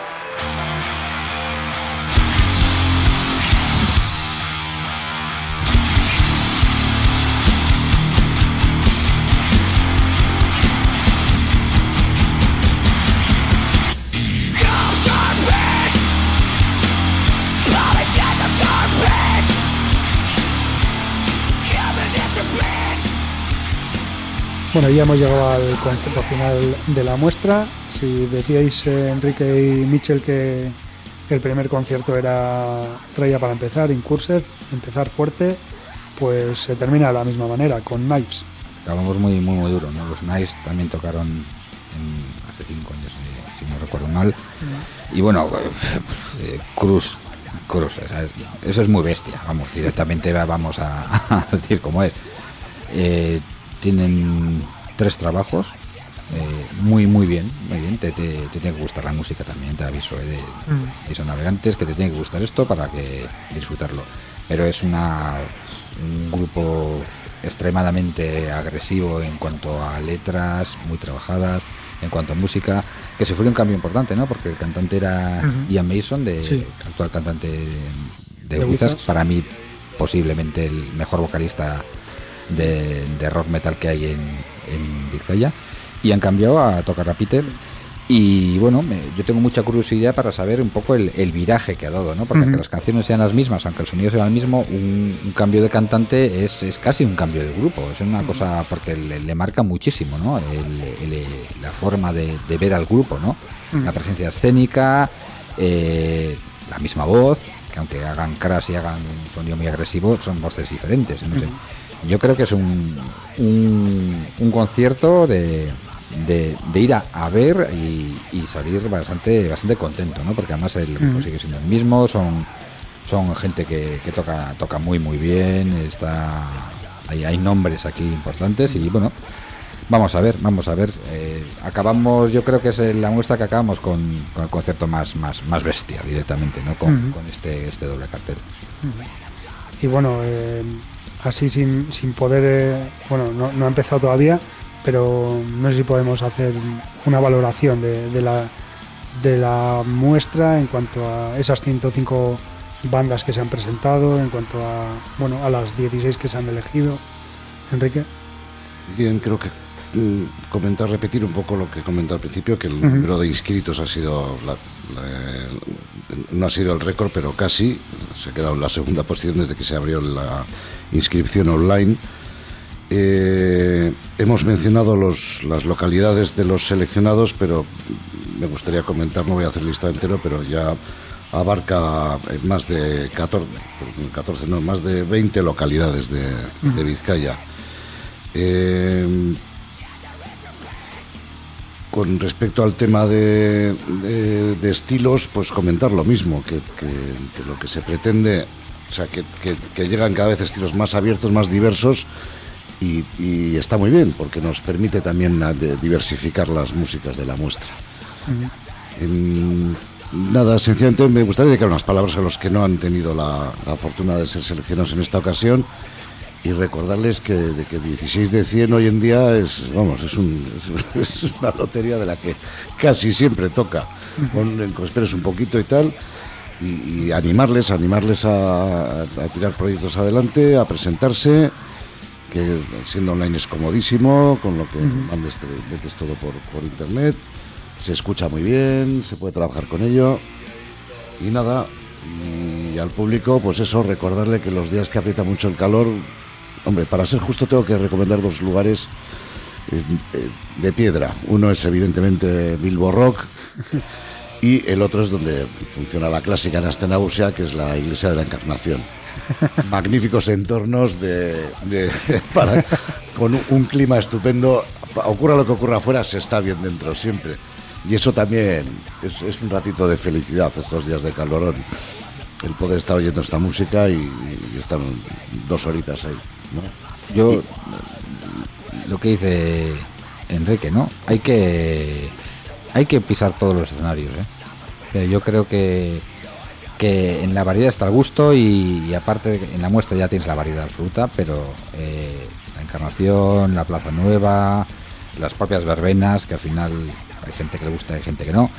Hemos llegado al concepto final de la muestra. Si decíais, eh, Enrique y Mitchell, que el primer concierto era traía para empezar, Incursed, empezar fuerte, pues se termina de la misma manera, con Knives. Acabamos muy, muy, muy duro, ¿no? Los Knives también tocaron en- hace cinco años, si, si no recuerdo mal. Y bueno, eh, Cruz, Cruz, o sea, es- eso es muy bestia, vamos, directamente va- vamos a, a decir cómo es. Eh, tienen tres trabajos, eh, muy, muy bien, muy bien, te, te- te tiene que gustar la música también, te aviso, eh, de, y son navegantes, que te tiene que gustar esto para que disfrutarlo. Pero es una, un grupo extremadamente agresivo en cuanto a letras, muy trabajadas, en cuanto a música, que se fue un cambio importante, ¿no? Porque el cantante era. Ian Mason, de, Sí. actual cantante de, De de Wizards, Wizards. para mí posiblemente el mejor vocalista de, de rock metal que hay en, en Vizcaya y han cambiado a tocar a Peter y bueno, me- yo tengo mucha curiosidad para saber un poco el, el viraje que ha dado, ¿no? Porque aunque las canciones sean las mismas, aunque el sonido sea el mismo, un, un cambio de cantante es, es casi un cambio de grupo, es una cosa porque le, le marca muchísimo, ¿no? El- el- la forma de, de ver al grupo, ¿no? La presencia escénica, eh, la misma voz, que aunque hagan crash y hagan un sonido muy agresivo, son voces diferentes, no sé. Yo creo que es un, un, un concierto de, de, de ir a, a ver y, y salir bastante bastante contento, ¿no? Porque además el grupo Ujú. sigue siendo el mismo, son son gente que, que toca toca muy muy bien, está hay, hay nombres aquí importantes y bueno, Vamos a ver, vamos a ver. eh, acabamos, yo creo que es la muestra que acabamos con, con el concierto más, más, más bestia directamente, ¿no? Con, con este, este doble cartel. Y bueno, eh, así sin, sin poder, eh, bueno, no, no ha empezado todavía, pero no sé si podemos hacer una valoración de, de la, de la muestra en cuanto a esas 105 bandas que se han presentado, en cuanto a, bueno, a las 16 que se han elegido. Enrique. Bien, creo que mm, comentar, repetir un poco lo que comenté al principio, que el número de inscritos ha sido, la- la- no ha sido el récord, pero casi, se ha quedado en la segunda posición desde que se abrió la inscripción online. Eh, hemos mencionado los, las localidades de los seleccionados, pero me gustaría comentar, no voy a hacer lista entero, pero ya abarca eh, más de 14, 14 no, más de 20 localidades de, de Vizcaya. Eh, con respecto al tema de, de- de estilos, pues comentar lo mismo, que, que- que lo que se pretende, o sea, que, que- que llegan cada vez estilos más abiertos, más diversos, y, y está muy bien, porque nos permite también diversificar las músicas de la muestra. En- nada, sencillamente me gustaría dedicar unas palabras a los que no han tenido la, la fortuna de ser seleccionados en esta ocasión y recordarles que, de que 16 de 100 hoy en día es, vamos, es, un- es- es una lotería de la que casi siempre toca. Con, con esperes un poquito y tal. Y, y animarles, animarles a, a tirar proyectos adelante, a presentarse, que siendo online es comodísimo, con lo que mandes, te- metes todo por, por internet, se escucha muy bien, se puede trabajar con ello. Y nada, y al público, pues eso, recordarle que los días que aprieta mucho el calor, hombre, para ser justo tengo que recomendar dos lugares eh, eh, de piedra. Uno es evidentemente Bilbo Rock y el otro es donde funciona la clásica en Astenausia, que es la Iglesia de la Encarnación. Magníficos entornos de, de- para, con un, clima estupendo. Ocurra lo que ocurra afuera, se está bien dentro siempre. Y eso también es, es un ratito de felicidad estos días de calorón. El poder estar oyendo esta música y, y estar dos horitas ahí. ¿no? Yo, lo que dice Enrique, ¿no? Hay que, hay que pisar todos los escenarios, ¿eh? Pero yo creo que, que en la variedad está el gusto y, y aparte en la muestra ya tienes la variedad absoluta, pero eh, la Encarnación, la Plaza Nueva, las propias verbenas, que al final hay gente que le gusta, hay gente que no.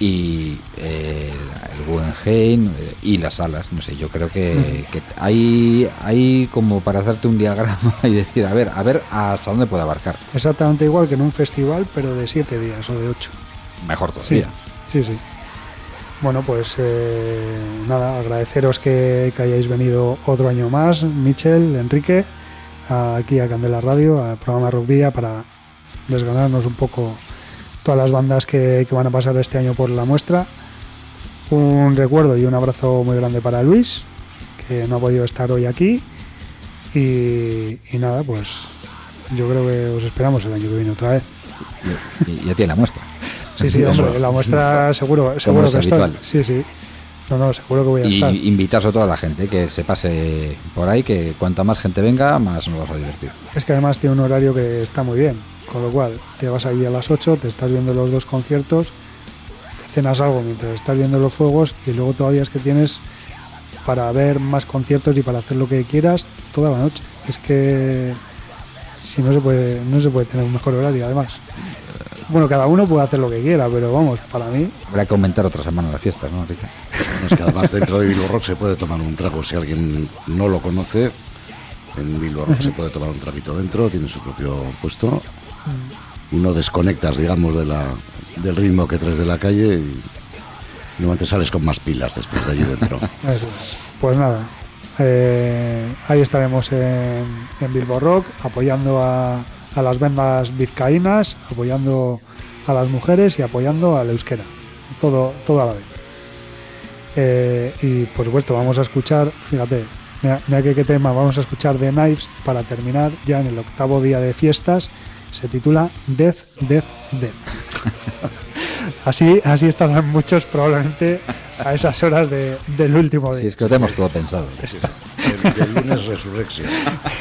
Y eh, el Guggenheim eh, y las salas, no sé, yo creo que, que hay, hay como para hacerte un diagrama y decir, a ver, a ver hasta dónde puede abarcar. Exactamente igual que en un festival, pero de siete días o de ocho. Mejor todavía. sí, sí. Bueno, pues eh, nada, agradeceros que, que hayáis venido otro año más, Michel, Enrique, aquí a Candela Radio, al programa Rock Vía, para desganarnos un poco todas las bandas que, que van a pasar este año por la muestra. Un recuerdo y un abrazo muy grande para Luis, que no ha podido estar hoy aquí. Y, y nada, pues yo creo que os esperamos el año que viene otra vez. Y, y a ti en la muestra. Sí, sí, Eso. hombre, la muestra seguro, seguro es que estoy. habitual. Sí, sí. No, no, seguro que voy a Y estar. invitas a toda la gente que se pase por ahí, que cuanta más gente venga, más nos vamos a divertir. Es que además tiene un horario que está muy bien, con lo cual te vas ahí a las 8, te estás viendo los dos conciertos, te cenas algo mientras estás viendo los fuegos y luego todavía es que tienes para ver más conciertos y para hacer lo que quieras toda la noche. Es que si no se puede no se puede tener un mejor horario además. Bueno, cada uno puede hacer lo que quiera, pero vamos, para mí Habrá que aumentar otra semana las fiestas, ¿no, Enrique? Es que además dentro de Bilbo Rock se puede tomar un trago. Si alguien no lo conoce, en Bilbo Rock se puede tomar un traguito dentro, tiene su propio puesto. Y no desconectas, digamos, de la, del ritmo que traes de la calle y normalmente sales con más pilas después de allí dentro. Eso. Pues nada, eh, ahí estaremos en, en Bilbo Rock apoyando a, a las bandas vizcaínas, apoyando a las mujeres y apoyando al euskera. Todo, todo a la vez. Eh, y por supuesto vamos a escuchar, fíjate, mira, mira que qué tema, vamos a escuchar The Knives para terminar ya en el octavo día de fiestas. Se titula Death, Death, Death. Así, así estarán muchos probablemente a esas horas de- del último día. Si es que lo tenemos todo pensado. El, el lunes resurrección.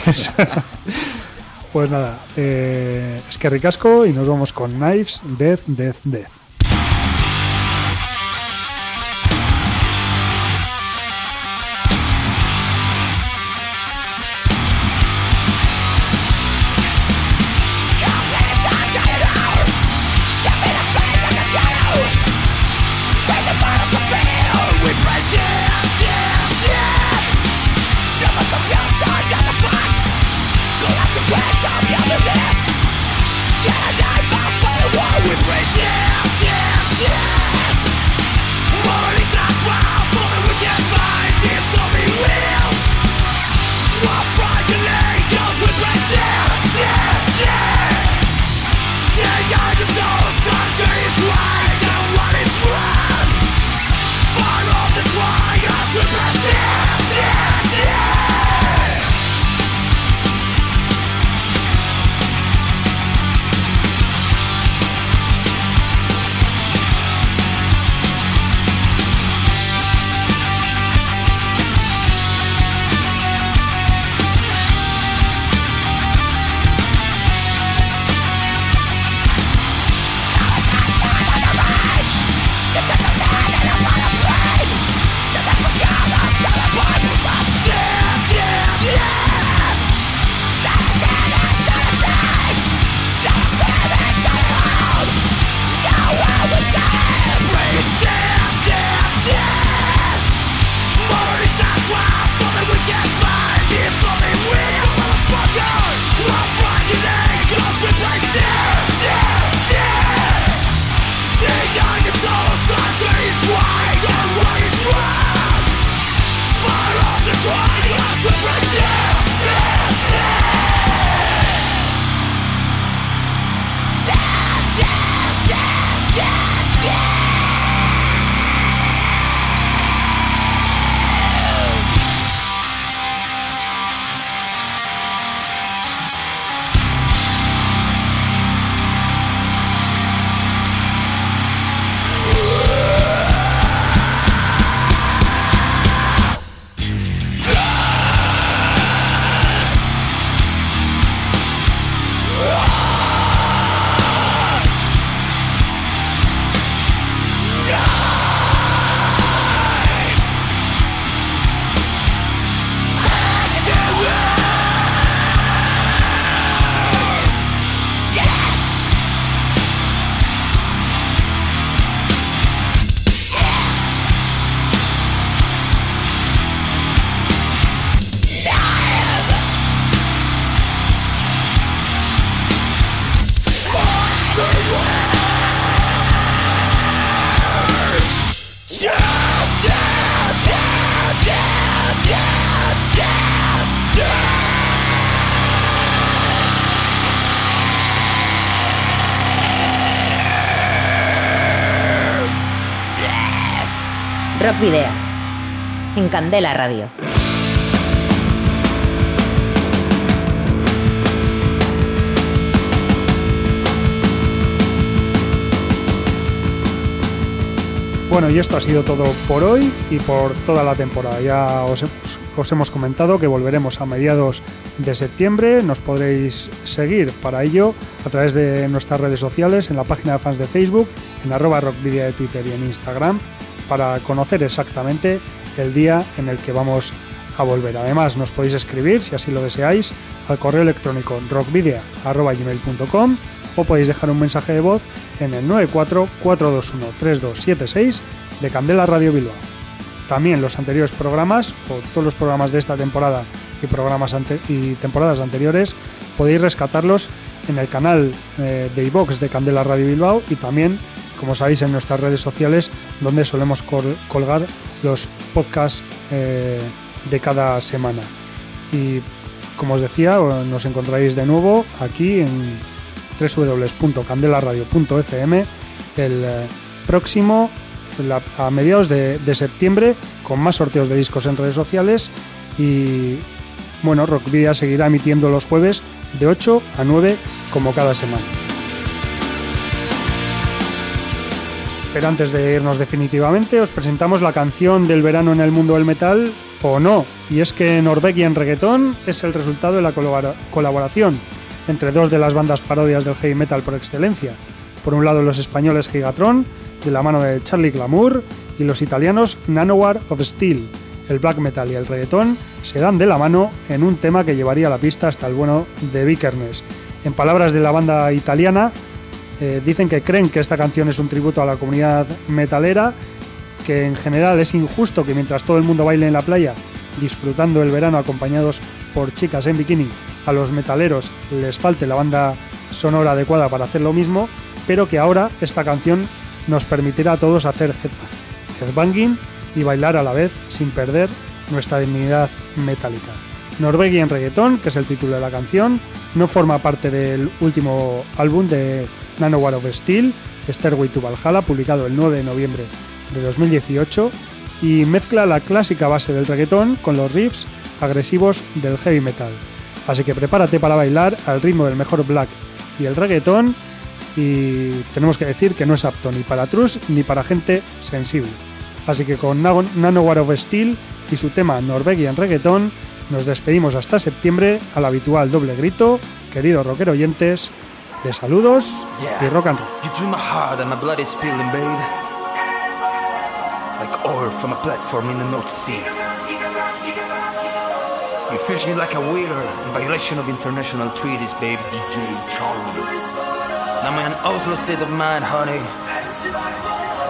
Pues nada, eh, es que ricasco y nos vamos con Knives, Death, Death, Death. Video. En Candela Radio. Bueno, y esto ha sido todo por hoy y por toda la temporada. Ya os, hemos- os hemos comentado que volveremos a mediados de septiembre. Nos podréis seguir para ello a través de nuestras redes sociales, en la página de fans de Facebook, en arroba rockvidia de Twitter y en Instagram, para conocer exactamente el día en el que vamos a volver. Además, nos podéis escribir, si así lo deseáis, al correo electrónico rockvidia.gmail.com o podéis dejar un mensaje de voz en el 94-421-3276 de Candela Radio Bilbao. También los anteriores programas, o todos los programas de esta temporada y, programas y temporadas anteriores, podéis rescatarlos en el canal eh, de iVox de Candela Radio Bilbao y también, como sabéis, en nuestras redes sociales, donde solemos col- colgar los podcasts eh, de cada semana. Y como os decía, nos encontraréis de nuevo aquí en www.candelaradio.fm el eh, próximo a mediados de, de septiembre con más sorteos de discos en redes sociales y bueno, Rockvidia seguirá emitiendo los jueves de 8 a 9 como cada semana. Pero antes de irnos definitivamente, os presentamos la canción del verano en el mundo del metal o no. Y es que Norvegian Reggaeton es el resultado de la colabora- colaboración entre dos de las bandas parodias del heavy metal por excelencia. Por un lado los españoles Gigatron, de la mano de Charlie Glamour, y los italianos Nanowar of Steel. El black metal y el reggaeton se dan de la mano en un tema que llevaría la pista hasta el bueno de Vikernes. En palabras de la banda italiana, eh, dicen que creen que esta canción es un tributo a la comunidad metalera, que en general es injusto que mientras todo el mundo baile en la playa, disfrutando el verano acompañados por chicas en bikini, a los metaleros les falte la banda sonora adecuada para hacer lo mismo, pero que ahora esta canción nos permitirá a todos hacer headbang- headbanging y bailar a la vez sin perder nuestra dignidad metálica. Norwegian Reggaeton, que es el título de la canción, no forma parte del último álbum de Nanowar of Steel, Stairway to Valhalla, publicado el 9 de noviembre de 2018, y mezcla la clásica base del reggaetón con los riffs agresivos del heavy metal. Así que prepárate para bailar al ritmo del mejor black y el reggaetón, y tenemos que decir que no es apto ni para trus ni para gente sensible. Así que con Nago- Nanowar of Steel y su tema Norwegian Reggaeton, nos despedimos hasta septiembre al habitual doble grito, queridos rockero oyentes, de saludos y rock and roll. You drew my heart and my blood is spilling, babe. Like oil from a platform in the North Sea. You fish me like a whaler in violation of international treaties, babe. DJ Charlie. Now I'm in an Oslo state of mind, honey.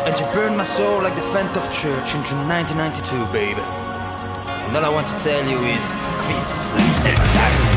And you burned my soul like the Phantom of Church in June 1992, babe. And all I want to tell you is, Quiz, Hypothermia,